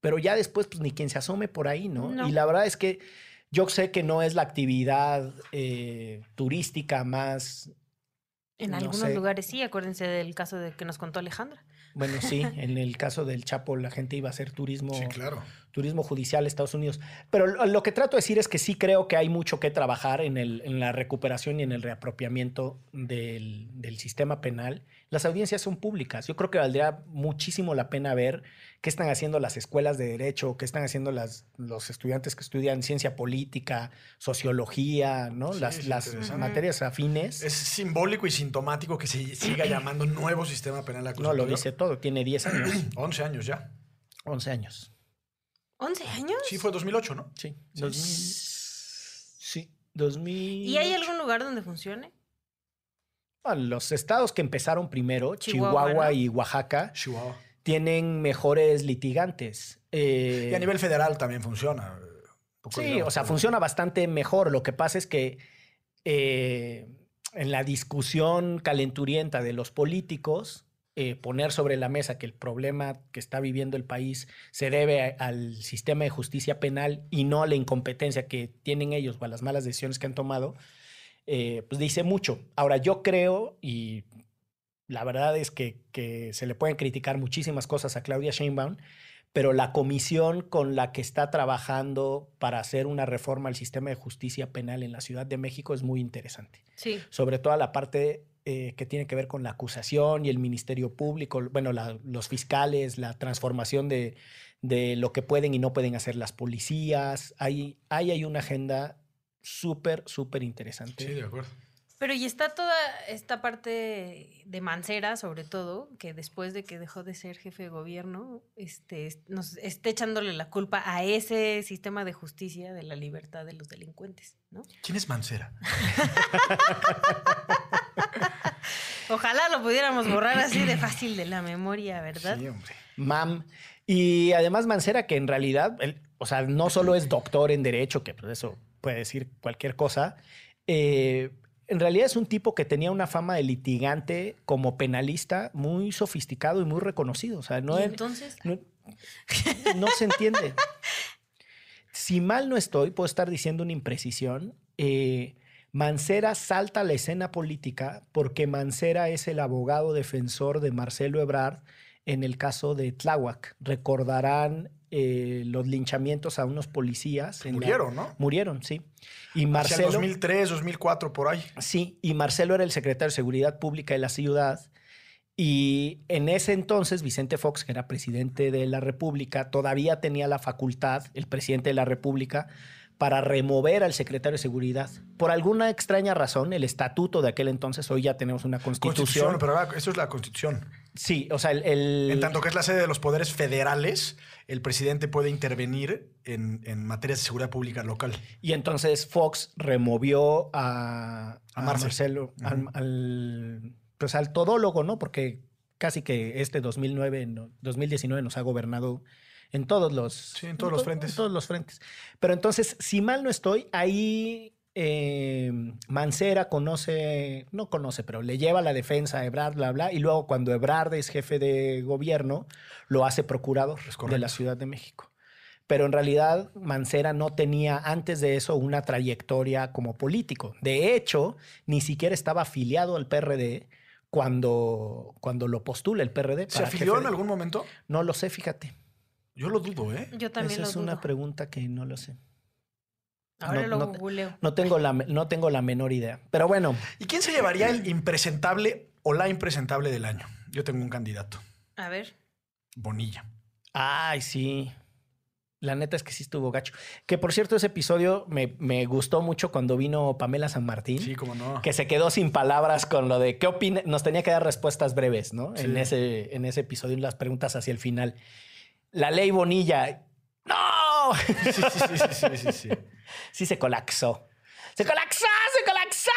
Pero ya después, pues ni quien se asome por ahí, ¿no? No. Y la verdad es que yo sé que no es la actividad eh, turística más, En No algunos sé. lugares sí, acuérdense del caso de que nos contó Alejandra. bueno, sí, en el caso del Chapo la gente iba a hacer turismo, Sí, claro. Turismo judicial Estados Unidos. Pero lo, lo que trato de decir es que sí creo que hay mucho que trabajar en, el, en la recuperación y en el reapropiamiento del, del sistema penal. Las audiencias son públicas. Yo creo que valdría muchísimo la pena ver qué están haciendo las escuelas de derecho, qué están haciendo las, los estudiantes que estudian ciencia política, sociología, ¿no? Sí, las las materias afines. Es simbólico y sintomático que se siga llamando nuevo sistema penal no acusatorio. lo dice todo, tiene 10 años, 11 años ya. 11 años. ¿11 años? Sí, fue 2008, ¿no? Sí, Sí. 2000. Sí, 2000. ¿Y hay algún lugar donde funcione? Bueno, los estados que empezaron primero, Chihuahua, Chihuahua, ¿no? y Oaxaca, Chihuahua. tienen mejores litigantes. Eh, Y a nivel federal también funciona. Un poco sí, o sea, funciona bastante mejor. Lo que pasa es que eh, en la discusión calenturienta de los políticos, eh, poner sobre la mesa que el problema que está viviendo el país se debe a- al sistema de justicia penal y no a la incompetencia que tienen ellos o a las malas decisiones que han tomado, eh, pues dice mucho. Ahora, yo creo, y la verdad es que, que se le pueden criticar muchísimas cosas a Claudia Sheinbaum, pero la comisión con la que está trabajando para hacer una reforma al sistema de justicia penal en la Ciudad de México es muy interesante. Sí. Sobre todo la parte eh, que tiene que ver con la acusación y el Ministerio Público, bueno, la- los fiscales, la transformación de, de lo que pueden y no pueden hacer las policías. Ahí, ahí hay una agenda súper, súper interesante. Sí, de acuerdo. Pero y está toda esta parte de Mancera, sobre todo, que después de que dejó de ser jefe de gobierno, este, es- nos esté echándole la culpa a ese sistema de justicia de la libertad de los delincuentes, ¿no? ¿Quién es Mancera? Ojalá lo pudiéramos borrar así de fácil de la memoria, ¿verdad? Sí, hombre. MAM. Y además Mancera, que en realidad, él, o sea, no solo es doctor en derecho, que pues eso puede decir cualquier cosa, eh, en realidad es un tipo que tenía una fama de litigante como penalista muy sofisticado y muy reconocido. O sea, no, Y es- entonces, no, no se entiende. Si mal no estoy, puedo estar diciendo una imprecisión. eh, Mancera salta a la escena política porque Mancera es el abogado defensor de Marcelo Ebrard en el caso de Tláhuac. Recordarán eh, los linchamientos a unos policías. en la- Murieron, ¿no? Murieron, sí. Y Hacia el Marcelo. 2003, 2004, por ahí. Sí, y Marcelo era el secretario de Seguridad Pública de la ciudad. Y en ese entonces, Vicente Fox, que era presidente de la República, todavía tenía la facultad, el presidente de la República, para remover al secretario de Seguridad. Por alguna extraña razón, el estatuto de aquel entonces, hoy ya tenemos una constitución. Constitución, pero ahora eso es la constitución. Sí, o sea, el... el- En tanto que es la sede de los poderes federales, el presidente puede intervenir en, en materias de seguridad pública local. Y entonces Fox removió a, A a Marcel. Marcelo, al, al- pues al todólogo, ¿no? Porque casi que este 2009, no- 2019 nos ha gobernado en todos los... Sí, en todos los to- frentes. En todos los frentes. Pero entonces, si mal no estoy, ahí eh, Mancera conoce, no conoce, pero le lleva la defensa a Ebrard, bla, bla, y luego cuando Ebrard es jefe de gobierno, lo hace procurador de la Ciudad de México. Pero en realidad Mancera no tenía antes de eso una trayectoria como político. De hecho, ni siquiera estaba afiliado al PRD cuando, cuando lo postula el PRD. ¿Se afilió en algún momento? No lo sé, fíjate. Yo lo dudo, ¿eh? Yo también Esa lo es dudo. una pregunta que no lo sé. Ahora no- lo no- googleo. No tengo, la, no tengo la menor idea. Pero bueno, ¿Y quién se llevaría el impresentable o la impresentable del año? Yo tengo un candidato, A ver. Bonilla. ay, sí. La neta es que sí estuvo gacho. Que por cierto, ese episodio me, me gustó mucho cuando vino Pamela San Martín. Sí, como no. que se quedó sin palabras con lo de qué opina. Nos tenía que dar respuestas breves, ¿no? En, ese, en ese episodio, las preguntas hacia el final. La ley Bonilla. ¡No! Sí, sí, sí, sí, sí, sí, sí. Sí, se colapsó. ¡Se colapsó! ¡Se colapsó!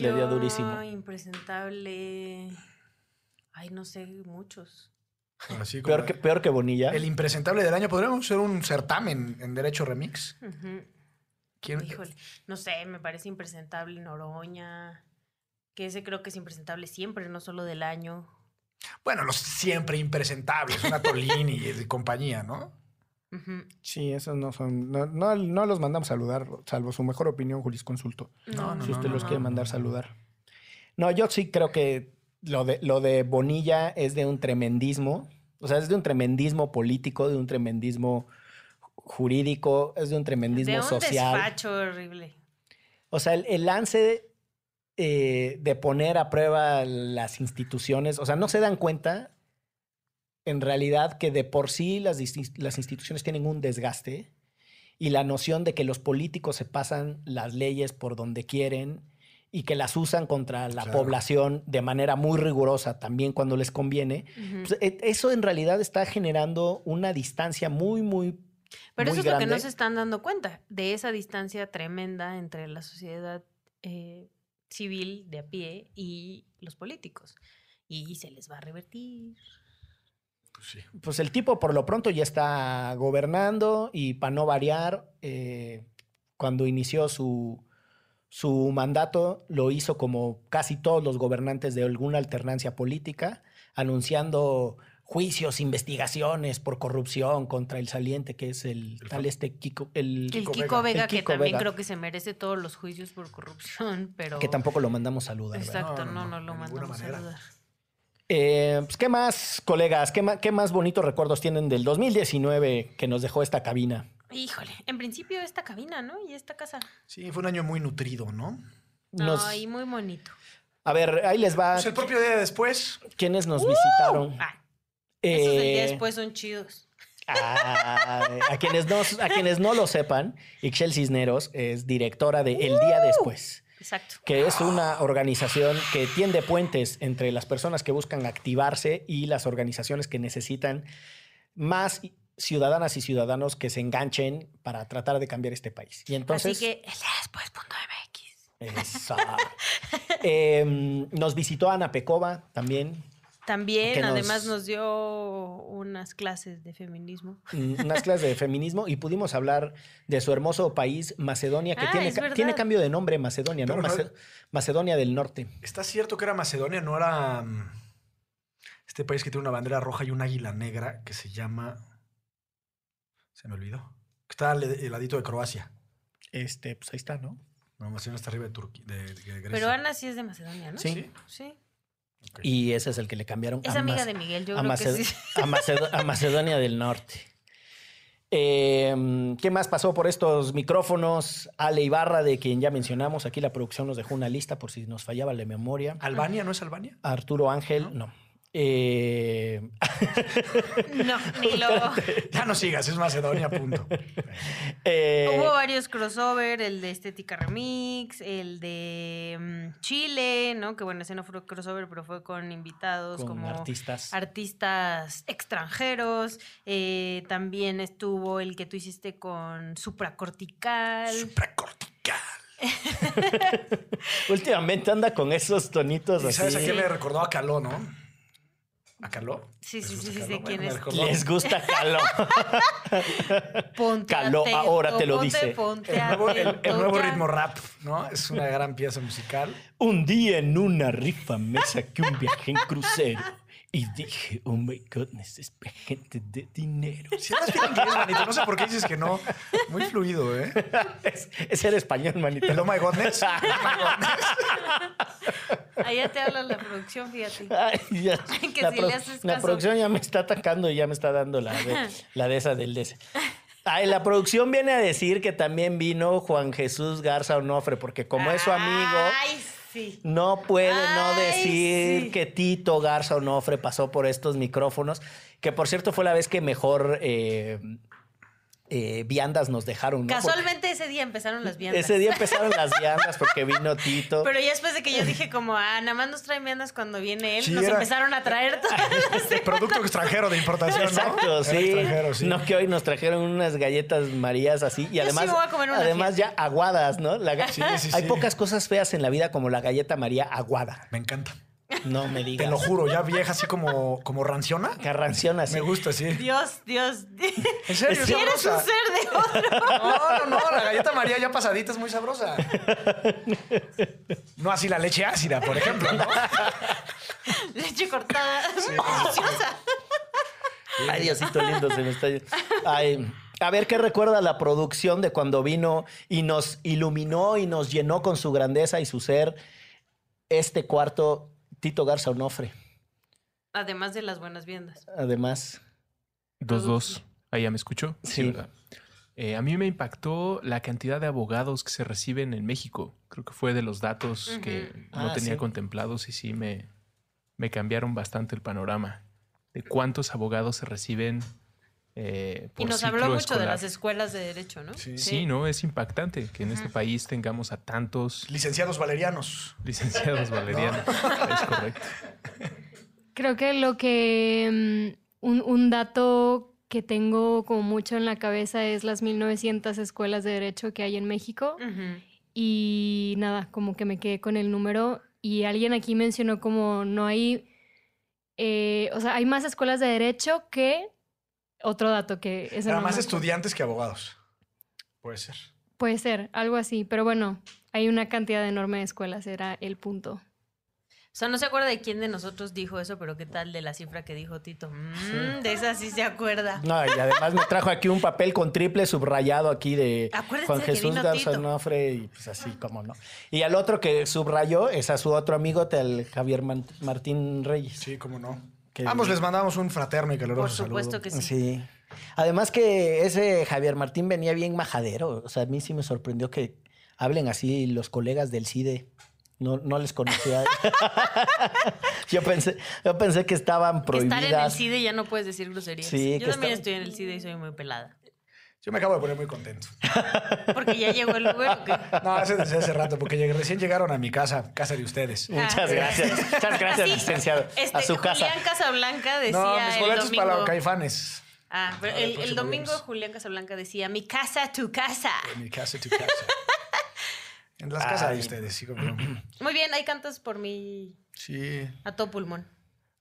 Le dio Yo, durísimo. Impresentable. Ay, no sé, muchos. Así como Peor que, peor que Bonilla. El impresentable del año. Podríamos hacer un certamen en Derecho Remix. ¿Quién? Híjole, no sé, me parece impresentable Noroña. Que ese creo que es impresentable siempre, no solo del año. Bueno, los siempre impresentables, una Tolini y compañía, ¿no? Sí, esos no son. No, no, no los mandamos saludar, salvo su mejor opinión, jurisconsulto. No, no, si usted no, los no, quiere no, mandar no. saludar. No, yo sí creo que lo de, lo de Bonilla es de un tremendismo. O sea, es de un tremendismo político, de un tremendismo jurídico, es de un tremendismo De un social. despacho horrible. O sea, el, el lance eh, de poner a prueba las instituciones, o sea, no se dan cuenta en realidad que de por sí las, instituciones tienen un desgaste y la noción de que los políticos se pasan las leyes por donde quieren y que las usan contra la Claro. población de manera muy rigurosa también cuando les conviene, pues, e- eso en realidad está generando una distancia muy, muy... Pero muy eso es lo que no grande. se están dando cuenta, de esa distancia tremenda entre la sociedad eh, civil de a pie y los políticos. Y se les va a revertir. Pues sí. Pues el tipo por lo pronto ya está gobernando y para no variar, eh, cuando inició su, su mandato lo hizo como casi todos los gobernantes de alguna alternancia política, anunciando juicios, investigaciones por corrupción contra el saliente que es el El tal este Kiko, el, El Kiko Kiko, Vega. Vega, El que también Vega. creo que se merece todos los juicios por corrupción, pero... que tampoco lo mandamos saludar. Exacto, No, no, no, no, no, lo mandamos saludar. Eh, pues, ¿Qué más, colegas? ¿Qué más, ¿Qué más bonitos recuerdos tienen del 2019 que nos dejó esta cabina? Híjole, en principio esta cabina, ¿no? Y esta casa. Sí, fue un año muy nutrido, ¿no? Nos- Ay, muy bonito. A ver, ahí les va. Pues el propio día después, ¿Quiénes nos visitaron? Ah, esos del día Eh, después son chidos. a, a quienes no, a quienes no lo sepan, Ixchel Cisneros es directora de El Día Después, Exacto. que es una organización que tiende puentes entre las personas que buscan activarse y las organizaciones que necesitan más ciudadanas y ciudadanos que se enganchen para tratar de cambiar este país. Y entonces... Así que el día después.mx. Esa. Em, nos visitó Ana Pecova también, También, nos- además, nos dio unas clases de feminismo. mm, unas clases de feminismo y pudimos hablar de su hermoso país, Macedonia, que Ah, tiene, tiene cambio de nombre, Macedonia, ¿no? Mace- Macedonia del Norte. ¿está cierto que era Macedonia? No era mm, este país que tiene una bandera roja y un águila negra que se llama... Se me olvidó. Está al al ladito de Croacia. Este, pues ahí está, ¿no? No, Macedonia está arriba de, Turquía, de, de Grecia. Pero Ana sí es de Macedonia, ¿no? Sí. Sí. Y ese es el que le cambiaron. Es a amiga de Miguel, yo a, creo Maced- que sí. a Macedonia del Norte. Em, ¿Qué más pasó por estos micrófonos? Ale Ibarra, de quien ya mencionamos. Aquí la producción nos dejó una lista por si nos fallaba la memoria. ¿Albania no es Albania? Arturo Ángel, no. Eh, No, ni lo. Ya no sigas, es Macedonia, punto. eh, Hubo varios crossover, el de Estética Remix, el de mm, Chile, ¿no? Que bueno, ese no fue crossover, pero fue con invitados con como artistas. artistas extranjeros. Eh, también estuvo el que tú hiciste con Supracortical. Supracortical. Últimamente anda con esos tonitos ¿Y así. sabes a qué me recordó a Caló, no? ¿A Caló? Sí, sí, ¿Les sí, gusta sí, quién es. Les gusta calor. Ponte Caló, atento, ahora te lo ponte, dice. ponte El nuevo, el- el nuevo ritmo rap, ¿no? Es una gran pieza musical. Un día en una rifa me saqué un viaje en crucero y dije, oh my goodness, es gente de dinero. Si hablas bien inglés, manito, no sé por qué dices que no. Muy fluido, ¿eh? es, es ser español, manito. El oh my godness. Oh my. Allá te habla la producción, fíjate. Ay, ya. Que la, si le haces la caso. producción ya me está atacando y ya me está dando la de, la de esa del de ese. Ay, la producción viene a decir que también vino Juan Jesús Garza Onofre, porque como es su amigo, Ay, sí. no puede no decir sí. que Tito Garza Onofre pasó por estos micrófonos, que por cierto fue la vez que mejor eh, eh, viandas nos dejaron. ¿no? Casualmente ese día empezaron las viandas. Ese día empezaron las viandas porque vino Tito. Pero ya después de que yo dije como, ah, nada más nos traen viandas cuando viene él, Sí, nos era- empezaron a traer todas las producto extranjero de importación, ¿no? Exacto, sí. extranjero, sí. No que hoy nos trajeron unas galletas marías así y Yo además, sí me voy a comer una además ya aguadas, ¿no? La ga- Sí, sí, Hay pocas cosas feas en la vida como la galleta María aguada. Me encanta. No me Te digas. lo juro, ya vieja así como, como ranciona. Carranciona así. Me gusta, sí. Dios, Dios. ¿En serio? Si es eres un ser de otro. No, no, no, la galleta María ya pasadita es muy sabrosa. No así la leche ácida, por ejemplo, ¿no? Leche cortada. Deliciosa. Ay, Diosito lindo, se me está. Ay, a ver qué recuerda la producción de cuando vino y nos iluminó y nos llenó con su grandeza y su ser este cuarto Tito Garza Onofre. Además de las buenas viandas. Además, Dos, dos. Ahí ya me escuchó. Sí. Eh, a mí me impactó la cantidad de abogados que se reciben en México. Creo que fue de los datos que no Ah, tenía sí. contemplados y sí me, me cambiaron bastante el panorama de cuántos abogados se reciben eh, por Y nos ciclo habló mucho de las escuelas de derecho, ¿no? Sí. Sí, ¿no? Es impactante que en este país tengamos a tantos Licenciados valerianos. licenciados valerianos. es correcto. Creo que lo que mm, un, un dato que tengo como mucho en la cabeza es las 1900 escuelas de derecho que hay en México y nada, como que me quedé con el número y alguien aquí mencionó como no hay, eh, o sea, hay más escuelas de derecho que otro dato que Era no más estudiantes que abogados. Puede ser. Puede ser, algo así, pero bueno, hay una cantidad enorme de escuelas, era el punto. O sea, no se acuerda de quién de nosotros dijo eso, pero qué tal de la cifra que dijo Tito. Mm, De esa sí se acuerda. no, y además me trajo aquí un papel con triple subrayado aquí de Acuérdense Juan Jesús Garza Tito. Onofre y pues así como no. Y al otro que subrayó es a su otro amigo, el Javier Martín Reyes. Sí, cómo no. Qué Ambos bien. les mandamos un fraterno y caluroso Por supuesto saludo. que sí. Sí. Además que ese Javier Martín venía bien majadero. O sea, a mí sí me sorprendió que hablen así los colegas del CIDE. No, no les conocía. yo, pensé, yo pensé que estaban Estar en el prohibidas. CIDE ya no puedes decir groserías. Sí, Yo también está- estoy en el CIDE y soy muy pelada. Yo me acabo de poner muy contento. Porque ya llegó el Uber o qué? No, hace desde hace rato, porque llegué- recién llegaron a mi casa, casa de ustedes. Muchas Ah, gracias. Muchas gracias, Sí, licenciado. Este, a su casa. Julián Casablanca decía No, mis el boletos domingo. para los caifanes. Ah, pero el el, el próximo domingo viernes. Julián Casablanca decía, mi casa, tu casa. De mi casa, tu casa. En las casas de ustedes, sí, como. Muy bien, ahí cantas por mí Sí. a todo pulmón.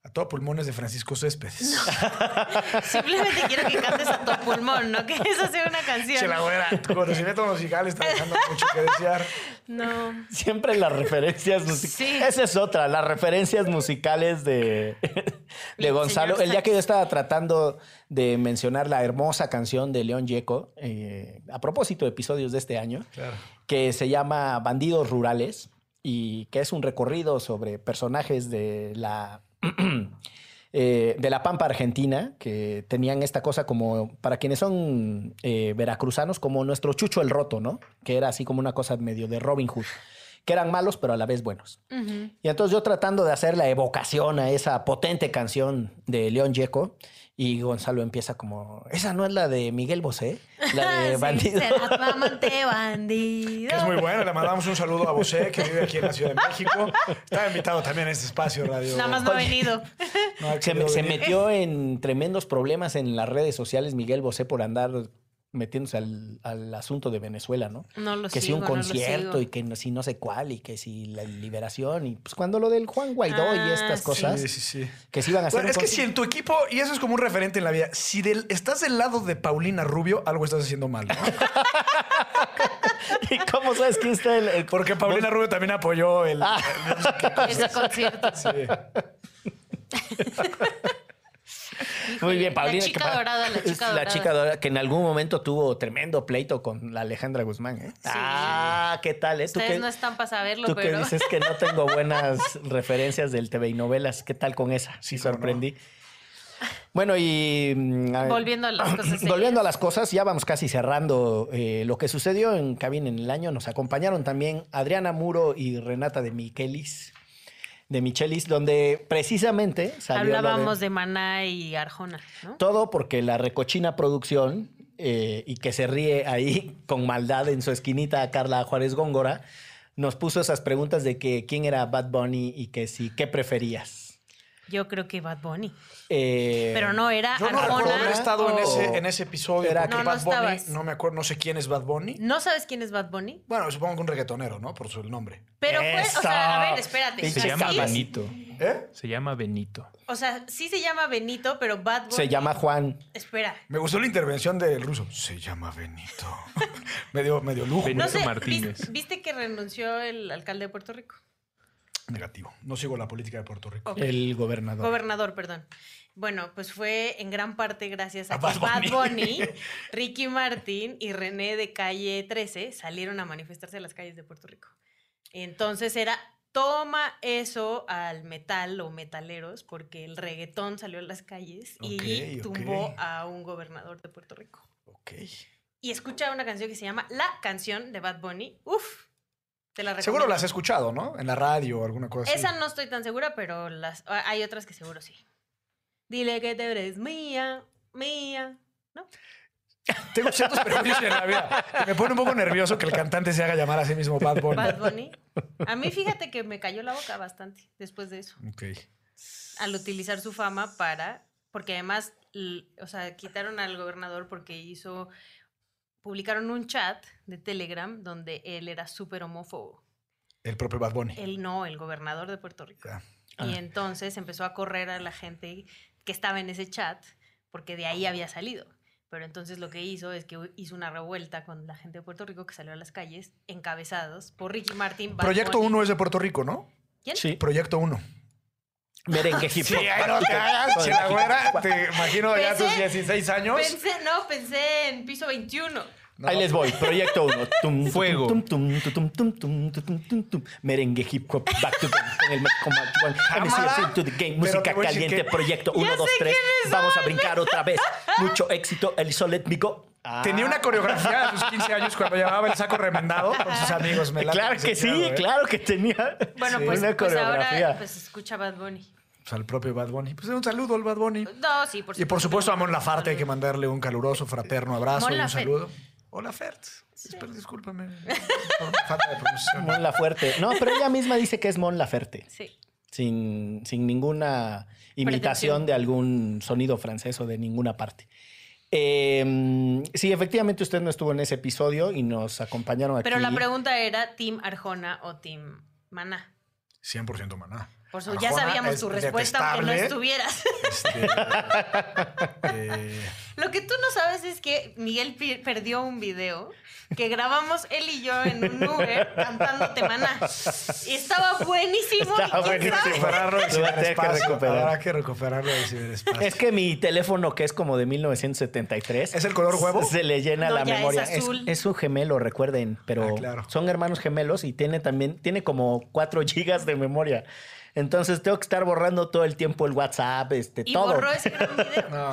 A todo pulmones de Francisco Céspedes. Simplemente quiero que cantes a todo pulmón, ¿no? Que esa sea una canción. Che, la güera, tu conocimiento musical está dejando mucho que desear. No. Siempre las referencias musicales. Sí. Esa es otra, las referencias musicales de, de Gonzalo. El día que yo estaba tratando de mencionar la hermosa canción de León Yeco, eh, a propósito de episodios de este año, Claro. que se llama Bandidos Rurales y que es un recorrido sobre personajes de la, eh, de la Pampa Argentina, que tenían esta cosa como, para quienes son eh, veracruzanos, como nuestro Chucho el Roto, ¿no? Que era así como una cosa medio de Robin Hood que eran malos, pero a la vez buenos. Y entonces yo tratando de hacer la evocación a esa potente canción de León Gieco, y Gonzalo empieza como, esa no es la de Miguel Bosé, la de Sí, Bandido. tu amante bandido. Que es muy bueno. Le mandamos un saludo a José, que vive aquí en la Ciudad de México. Está invitado también a este espacio radio. Nada más no ha venido. No ha Se, se metió en tremendos problemas en las redes sociales Miguel Bosé por andar metiéndose al, al asunto de Venezuela, ¿no? No lo que si sigo, un no lo concierto y que no, si no sé cuál y que si la liberación y pues cuando lo del Juan Guaidó y Ah, estas sí. cosas Sí, sí, sí. que se iban a hacer Bueno, un es que si en tu equipo, y eso es como un referente en la vida, si del- estás del lado de Paulina Rubio, algo estás haciendo mal, ¿no? ¿Y cómo sabes quién está el, el- Porque Paulina Rubio también apoyó el. Ah. el- Ese concierto. sí. Muy bien, La Paulina. chica que pa- dorada, la chica dorada. chica dorada, que en algún momento tuvo tremendo pleito con la Alejandra Guzmán. ¿eh? Ah, ¿qué tal? eh? ¿Tú Ustedes qué- no están para saberlo, Tú que pero dices que no tengo buenas referencias del TV y novelas. ¿Qué tal con esa? Sí, sorprendí. Bueno, y... mm, a ver, volviendo a las cosas. Volviendo a las cosas, ya vamos casi cerrando eh, lo que sucedió en Cabina en el año. Nos acompañaron también Adriana Muro y Renata de Michelis, de Michelis, donde precisamente salió lo de- Hablábamos de Maná y Arjona, ¿no? todo porque la recochina producción eh, y que se ríe ahí con maldad en su esquinita Carla Juárez Góngora nos puso esas preguntas de que quién era Bad Bunny y que si qué preferías. Yo creo que Bad Bunny. Eh, Pero no era Yo no recuerdo haber Arjona. estado en ese, en ese episodio. Era No, no Bad Bunny, estabas. no me acuerdo, no sé quién es Bad Bunny. ¿No sabes quién es Bad Bunny? Bueno, supongo que un reggaetonero, ¿no? Por su nombre. Pero fue, o sea, a ver, espérate. Se llama sí- Benito. ¿Eh? Se llama Benito. O sea, sí se llama Benito, pero Bad Bunny. se llama Juan. Espera. Me gustó la intervención del ruso. Se llama Benito. medio, medio lujo. Benito. No sé, Martínez. ¿vis- ¿viste que renunció el alcalde de Puerto Rico? Negativo. No sigo la política de Puerto Rico. El gobernador. Gobernador, perdón. Bueno, pues fue en gran parte gracias a, Bad Bad Bunny. Ricky Martin y René de Calle 13 salieron a manifestarse en las calles de Puerto Rico. Entonces era toma eso al metal o metaleros porque el reggaetón salió a las calles y tumbó a un gobernador de Puerto Rico. Ok. Y escucha una canción que se llama La canción de Bad Bunny. Uf, te la recomiendo. Seguro la has escuchado, ¿no? En la radio o alguna cosa así. Esa no estoy tan segura, pero las ah, hay otras que seguro sí. Dile que te eres mía, mía. ¿No? Tengo ciertos prejuicios en la vida. Me pone un poco nervioso que el cantante se haga llamar a sí mismo Bad Bunny. Bad Bunny. A mí fíjate que me cayó la boca bastante después de eso. Ok. Al utilizar su fama para. Porque además, o sea, quitaron al gobernador porque hizo. Publicaron un chat de Telegram donde él era súper homófobo. El propio Bad Bunny. Él no, el gobernador de Puerto Rico. Ya. Y Ah. entonces empezó a correr a la gente que estaba en ese chat, porque de ahí había salido. Pero entonces lo que hizo es que hizo una revuelta con la gente de Puerto Rico que salió a las calles, encabezados por Ricky Martin. Bad Proyecto Bunny. 1 es de Puerto Rico, ¿no? ¿Quién? Sí. Proyecto 1. Merengue hip Sí, hop. ahí no te hagas. Si la güera, te imagino ya tus Pensé- 16 años. Pensé, no, pensé en piso 21. Ahí les voy, proyecto 1. Fuego. Merengue, hip hop, back to con el Jamás. to the game, música caliente, proyecto 1, 2, 3. Vamos a brincar otra vez. Mucho éxito, el sol ah. Tenía una coreografía a sus 15 años cuando llevaba el saco remendado con sus amigos. Me claro que sí, claro que tenía bueno, pues, una pues coreografía. Pues escucha Bad Bunny pues al propio Bad Bunny. Pues un saludo al Bad Bunny. No, sí, por supuesto. Y por supuesto a Mon Lafarte hay que mandarle un caluroso, fraterno abrazo y un saludo. Hola, Fert. Discúlpame por falta de pronunciación. Mon Laferte. No, pero ella misma dice que es Mon Laferte. Sí. Sin, sin ninguna imitación de algún sonido francés o de ninguna parte. Eh, sí, efectivamente usted no estuvo en ese episodio y nos acompañaron aquí. Pero la pregunta era ¿Team Arjona o Team Maná? 100% maná. Por eso ya sabíamos es tu respuesta aunque no estuvieras. Este, eh, Lo que tú no sabes es que Miguel perdió un video que grabamos él y yo en un Uber cantando Maná. Y estaba buenísimo. Estaba ¿y quién buenísimo. recuperarlo del que recuperar. Habrá que recuperarlo del ciberespacio. Es que mi teléfono, que es como de 1973. ¿Es el color huevo? Se le llena No, la ya es memoria. azul. es un gemelo, recuerden, pero Ah, claro. son hermanos gemelos y tiene también, tiene como 4 gigas de memoria. Entonces tengo que estar borrando todo el tiempo el WhatsApp, este, Y todo. borró ese gran video. No,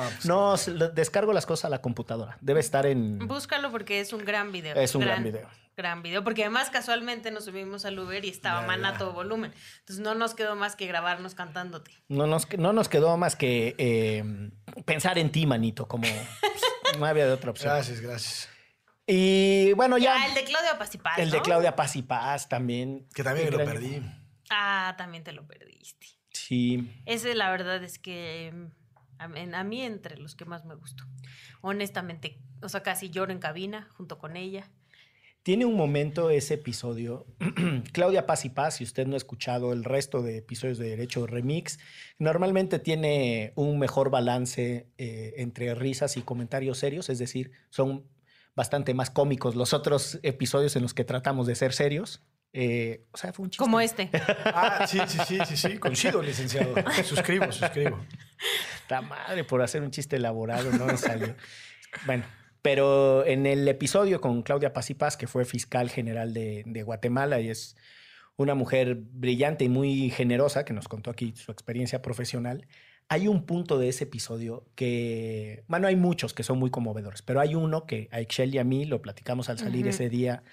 pues, No, descargo las cosas a la computadora. Debe estar en. Búscalo porque es un gran video. Es un gran video. gran video, porque además casualmente nos subimos al Uber y estaba Ya, Maná ya. a todo volumen. Entonces no nos quedó más que grabarnos cantándote. No nos, no nos quedó más que eh, pensar en ti, manito, como pues, no había de otra opción. Gracias, gracias. Y bueno, ya. Ah, el de Claudia Paz y Paz, el de. Claudia Paz y Paz también. Que también me lo perdí. Ah, también te lo perdiste. Sí. Ese la verdad es que mm, a, mí entre los que más me gustó. Honestamente, o sea, casi lloro en cabina junto con ella. Tiene un momento ese episodio. Claudia Paz y Paz, si usted no ha escuchado el resto de episodios de Derecho Remix, normalmente tiene un mejor balance eh, entre risas y comentarios serios, es decir, son bastante más cómicos los otros episodios en los que tratamos de ser serios. Eh, o sea, fue un chiste. Como este. Ah, sí, sí, sí, sí, sí. Coincido, licenciado. Suscribo, suscribo. La madre, por hacer un chiste elaborado, no me salió. bueno, pero en el episodio con Claudia Paz y Paz, que fue fiscal general de, de Guatemala y es una mujer brillante y muy generosa, que nos contó aquí su experiencia profesional, hay un punto de ese episodio que, bueno, hay muchos que son muy conmovedores, pero hay uno que a Excel y a mí lo platicamos al salir ese día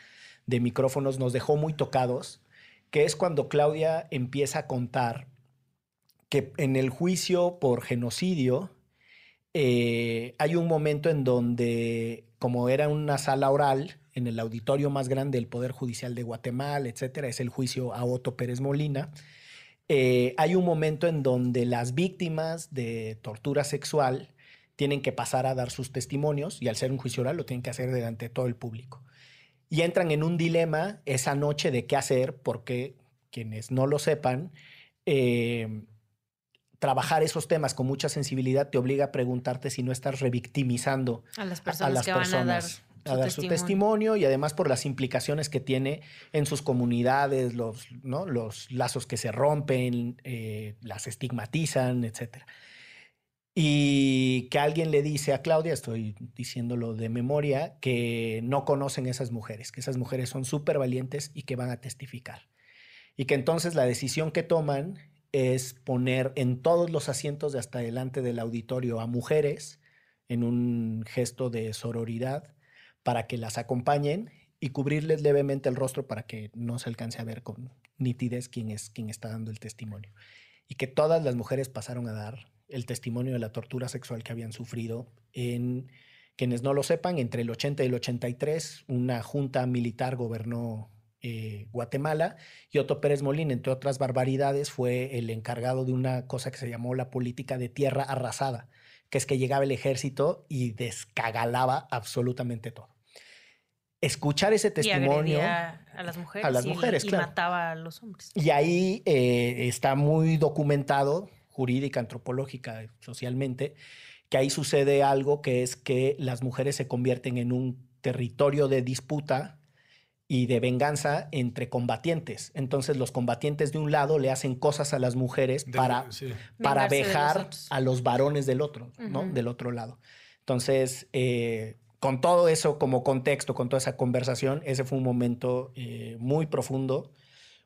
de micrófonos, nos dejó muy tocados, que es cuando Claudia empieza a contar que en el juicio por genocidio eh, hay un momento en donde, como era una sala oral en el auditorio más grande del Poder Judicial de Guatemala, etcétera, es el juicio a Otto Pérez Molina, eh, hay un momento en donde las víctimas de tortura sexual tienen que pasar a dar sus testimonios y al ser un juicio oral lo tienen que hacer delante de todo el público. Y entran en un dilema esa noche de qué hacer porque quienes no lo sepan, eh, trabajar esos temas con mucha sensibilidad te obliga a preguntarte si no estás revictimizando A las personas a las que van a dar, personas su a dar su testimonio y además por las implicaciones que tiene en sus comunidades, los, ¿no? los lazos que se rompen, eh, las estigmatizan, etc. Y que alguien le dice a Claudia, estoy diciéndolo de memoria, que no conocen esas mujeres, que esas mujeres son súper valientes y que van a testificar. Y que entonces la decisión que toman es poner en todos los asientos de hasta delante del auditorio a mujeres en un gesto de sororidad para que las acompañen y cubrirles levemente el rostro para que no se alcance a ver con nitidez quién es quien está dando el testimonio. Y que todas las mujeres pasaron a dar el testimonio de la tortura sexual que habían sufrido en quienes no lo sepan, entre el 80 y el 83, una junta militar gobernó eh, Guatemala y Otto Pérez Molina, entre otras barbaridades, fue el encargado de una cosa que se llamó la política de tierra arrasada, que es que llegaba el ejército y descagalaba absolutamente todo. Escuchar ese Y testimonio... agredía a las mujeres. a las y- mujeres, y, claro. mataba a los hombres. Y ahí eh, está muy documentado, jurídica, antropológica, socialmente, que ahí sucede algo que es que las mujeres se convierten en un territorio de disputa y de venganza entre combatientes. Entonces los combatientes de un lado le hacen cosas a las mujeres De- para, sí. para vejar a los varones del otro. Del otro lado. Entonces, eh, con todo eso como contexto, con toda esa conversación, ese fue un momento eh, muy profundo.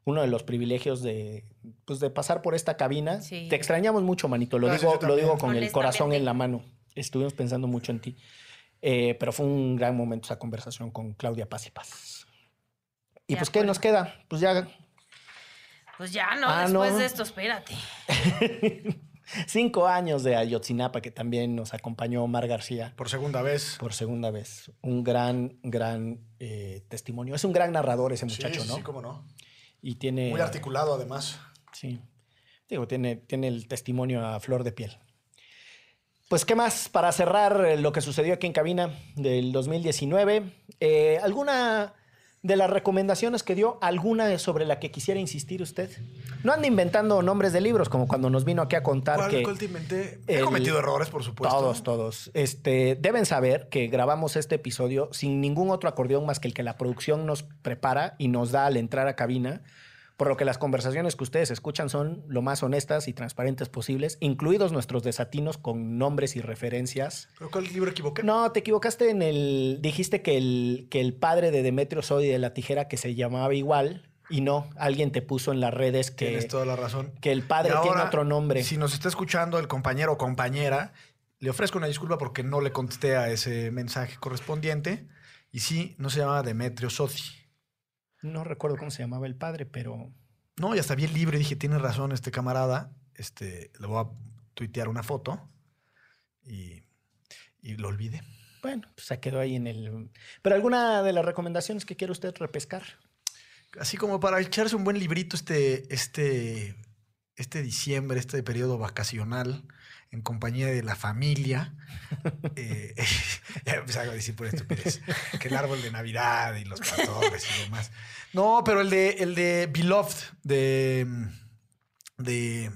Uno de los privilegios de, pues, de pasar por esta cabina. Sí. Te extrañamos mucho, manito. Lo, Gracias, digo, lo digo con el corazón en la mano. Estuvimos pensando mucho en ti. Eh, pero fue un gran momento esa conversación con Claudia Paz y Paz. Y De pues, ¿qué nos queda? Pues ya Pues ya no, Ah, después no. de esto, espérate. cinco años de Ayotzinapa, que también nos acompañó Omar García. Por segunda vez. por segunda vez. Un gran, gran eh, testimonio. Es un gran narrador ese muchacho, sí, ¿no? Sí, cómo no. Y tiene. Muy articulado, además. Sí. Digo, tiene, tiene el testimonio a flor de piel. Pues, ¿qué más? Para cerrar eh, lo que sucedió aquí en cabina del 2019, eh, ¿alguna de las recomendaciones que dio, alguna sobre la que quisiera insistir usted? No ande inventando nombres de libros, como cuando nos vino aquí a contar ¿Cuál, que... cuál te inventé? He el- cometido errores, por supuesto. Todos, todos. Este, deben saber que grabamos este episodio sin ningún otro acordeón más que el que la producción nos prepara y nos da al entrar a cabina, por lo que las conversaciones que ustedes escuchan son lo más honestas y transparentes posibles, incluidos nuestros desatinos con nombres y referencias. ¿Pero cuál libro equivoqué? No, te equivocaste en el... Dijiste que el, que el padre de Demetrio Sodi de la tijera que se llamaba igual y no, alguien te puso en las redes que, Tienes toda la razón. que el padre tiene otro nombre. Si nos está escuchando el compañero o compañera, le ofrezco una disculpa porque no le contesté a ese mensaje correspondiente. Y sí, no se llamaba Demetrio Sodi. No recuerdo cómo se llamaba el padre, pero No, ya está bien libre. Dije, tiene razón este camarada. Este, le voy a tuitear una foto y, y lo olvidé. bueno, pues se quedó ahí en el... Pero alguna de las recomendaciones que quiere usted repescar. Así como para echarse un buen librito este, este, este diciembre, este periodo vacacional, en compañía de la familia. eh, ya empezaba a decir por estupidez. Que el árbol de Navidad y los pastores y demás. No, pero el de, el de Beloved, de, de.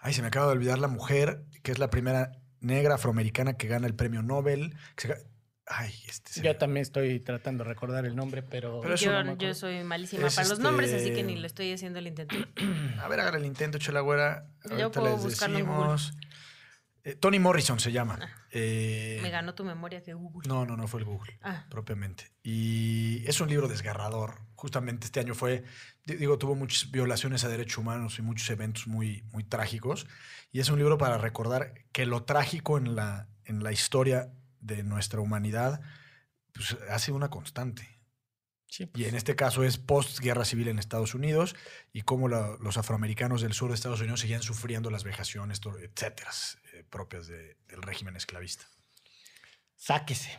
Ay, se me acaba de olvidar la mujer, que es la primera negra afroamericana que gana el premio Nobel. que se ga- ay, este. Yo me- también estoy tratando de recordar el nombre, pero... Yo, no yo soy malísima Es para los nombres, así que este- ni lo estoy haciendo el intento. A ver, hagan el intento, Chela Güera. Yo Ahorita puedo les en decimos. Eh, Tony Morrison se llama. Eh, Me ganó tu memoria que Google. No, no, no fue el Google, Ah. propiamente. Y es un libro desgarrador. Justamente este año fue, di- digo, tuvo muchas violaciones a derechos humanos y muchos eventos muy, muy trágicos. Y es un libro para recordar que lo trágico en la, en la historia de nuestra humanidad pues, ha sido una constante. Sí, Y pues, en este caso es post-guerra civil en Estados Unidos y cómo la- los afroamericanos del sur de Estados Unidos seguían sufriendo las vejaciones, etcétera, eh, propias de- del régimen esclavista. sáquese.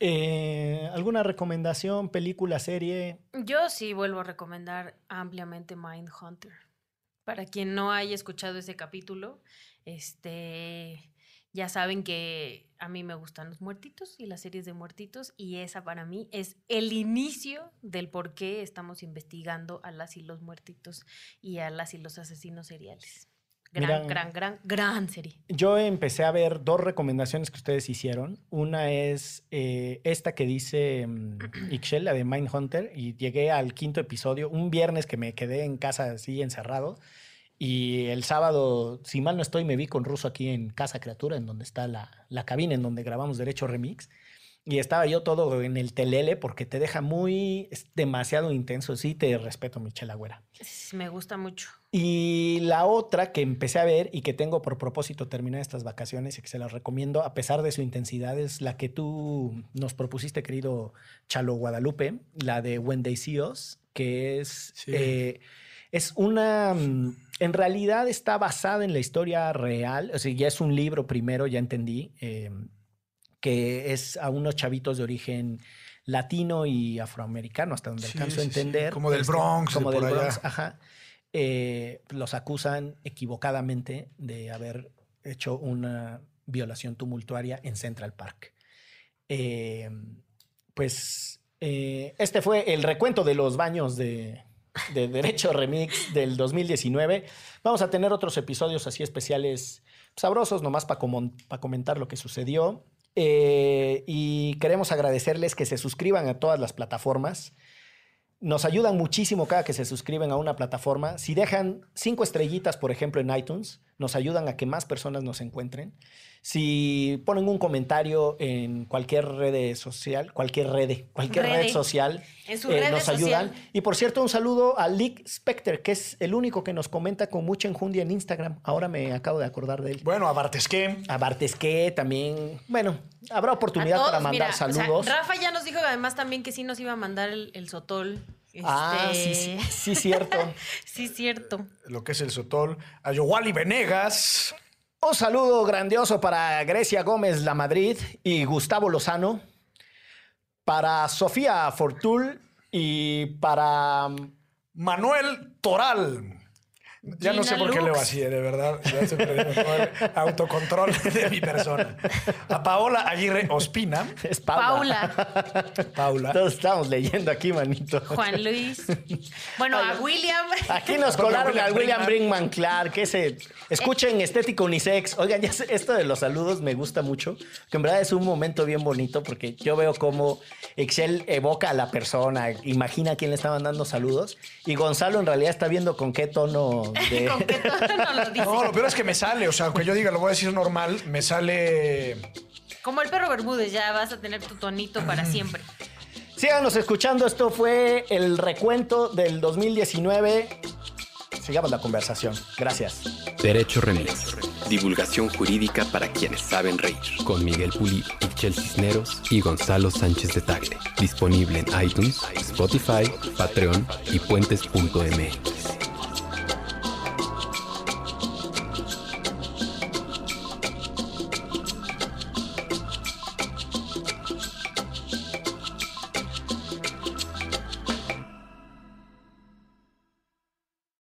Eh, ¿Alguna recomendación, película, serie? Yo sí vuelvo a recomendar ampliamente Mindhunter. Para quien no haya escuchado ese capítulo, este ya saben que a mí me gustan los muertitos y las series de muertitos y esa para mí es el inicio del por qué estamos investigando a las y los muertitos y a las y los asesinos seriales. Gran, Mira. gran, gran, gran serie. Yo empecé a ver dos recomendaciones que ustedes hicieron. Una es eh, esta que dice mm, Ixchel, la de Mindhunter, y llegué al quinto episodio, un viernes que me quedé en casa así encerrado. Y el sábado, si mal no estoy, me vi con Ruso aquí en Casa Criatura, en donde está la, la cabina en donde grabamos Derecho Remix. Y estaba yo todo en el telele porque te deja muy, es demasiado intenso. Sí, te respeto, Michelle Agüera. Sí, Me gusta mucho. Y la otra que empecé a ver y que tengo por propósito terminar estas vacaciones y que se las recomiendo a pesar de su intensidad es la que tú nos propusiste, querido Chalo Guadalupe, la de When They See Us, que es, Sí. eh, es una... mm, En realidad está basada en la historia real, o sea, ya es un libro primero, ya entendí, eh, que es a unos chavitos de origen latino y afroamericano, hasta donde Sí, alcanzo a sí. entender. Como del Este, Bronx, de Como del allá. Bronx, ajá. Eh, los acusan equivocadamente de haber hecho una violación tumultuaria en Central Park. Eh, pues eh, este fue el recuento de los baños de, de Derecho Remix del 2019. Vamos a tener otros episodios así especiales sabrosos, nomás para comentar lo que sucedió. Eh, y queremos agradecerles que se suscriban a todas las plataformas. Nos ayudan muchísimo cada que se suscriben a una plataforma. Si dejan cinco estrellitas, por ejemplo, en iTunes, nos ayudan a que más personas nos encuentren. Si ponen un comentario en cualquier red social, cualquier red, cualquier red social, En eh, red nos social. ayudan. Y por cierto, un saludo a Lick Specter, que es el único que nos comenta con mucha enjundia en Instagram. Ahora me acabo de acordar de él. Bueno, a Bartesqué. A Bartesque también. Bueno, habrá oportunidad para mandar mira, o sea, saludos. Rafa ya nos dijo además también que sí nos iba a mandar el, el sotol. Ah, Este, sí, sí, sí, cierto. sí, cierto. lo que es el Sotol, a Yowali Venegas. Un saludo grandioso para Grecia Gómez La Madrid y Gustavo Lozano, para Sofía Fortul y para Manuel Toral. Ya no sé por qué leo así, eh, de verdad. Ya estoy perdiendo todo el autocontrol de mi persona. A Paola Aguirre Ospina. es Paula. Paula, Paula. Todos estamos leyendo aquí, manito. Juan Luis. Bueno, a William. Aquí nos colaron William al William Brinkman. Brinkman, claro, que se escuchen estético unisex. Oigan, ya sé, esto de los saludos me gusta mucho, que en verdad es un momento bien bonito porque yo veo cómo Excel evoca a la persona, imagina a quién le está mandando saludos y Gonzalo en realidad está viendo con qué tono de... ¿Con qué tono nos lo dice? No, lo peor es que me sale, o sea, aunque yo diga, lo voy a decir normal, me sale. Como el perro Bermúdez, ya vas a tener tu tonito para siempre. Síganos escuchando, esto fue el recuento del 2019. Sigamos la conversación. Gracias. Derecho Remix. Divulgación jurídica para quienes saben reír. Con Miguel Pulido, Ixchel Cisneros y Gonzalo Sánchez de Tagle. Disponible en iTunes, Spotify, Patreon y puentes.mx.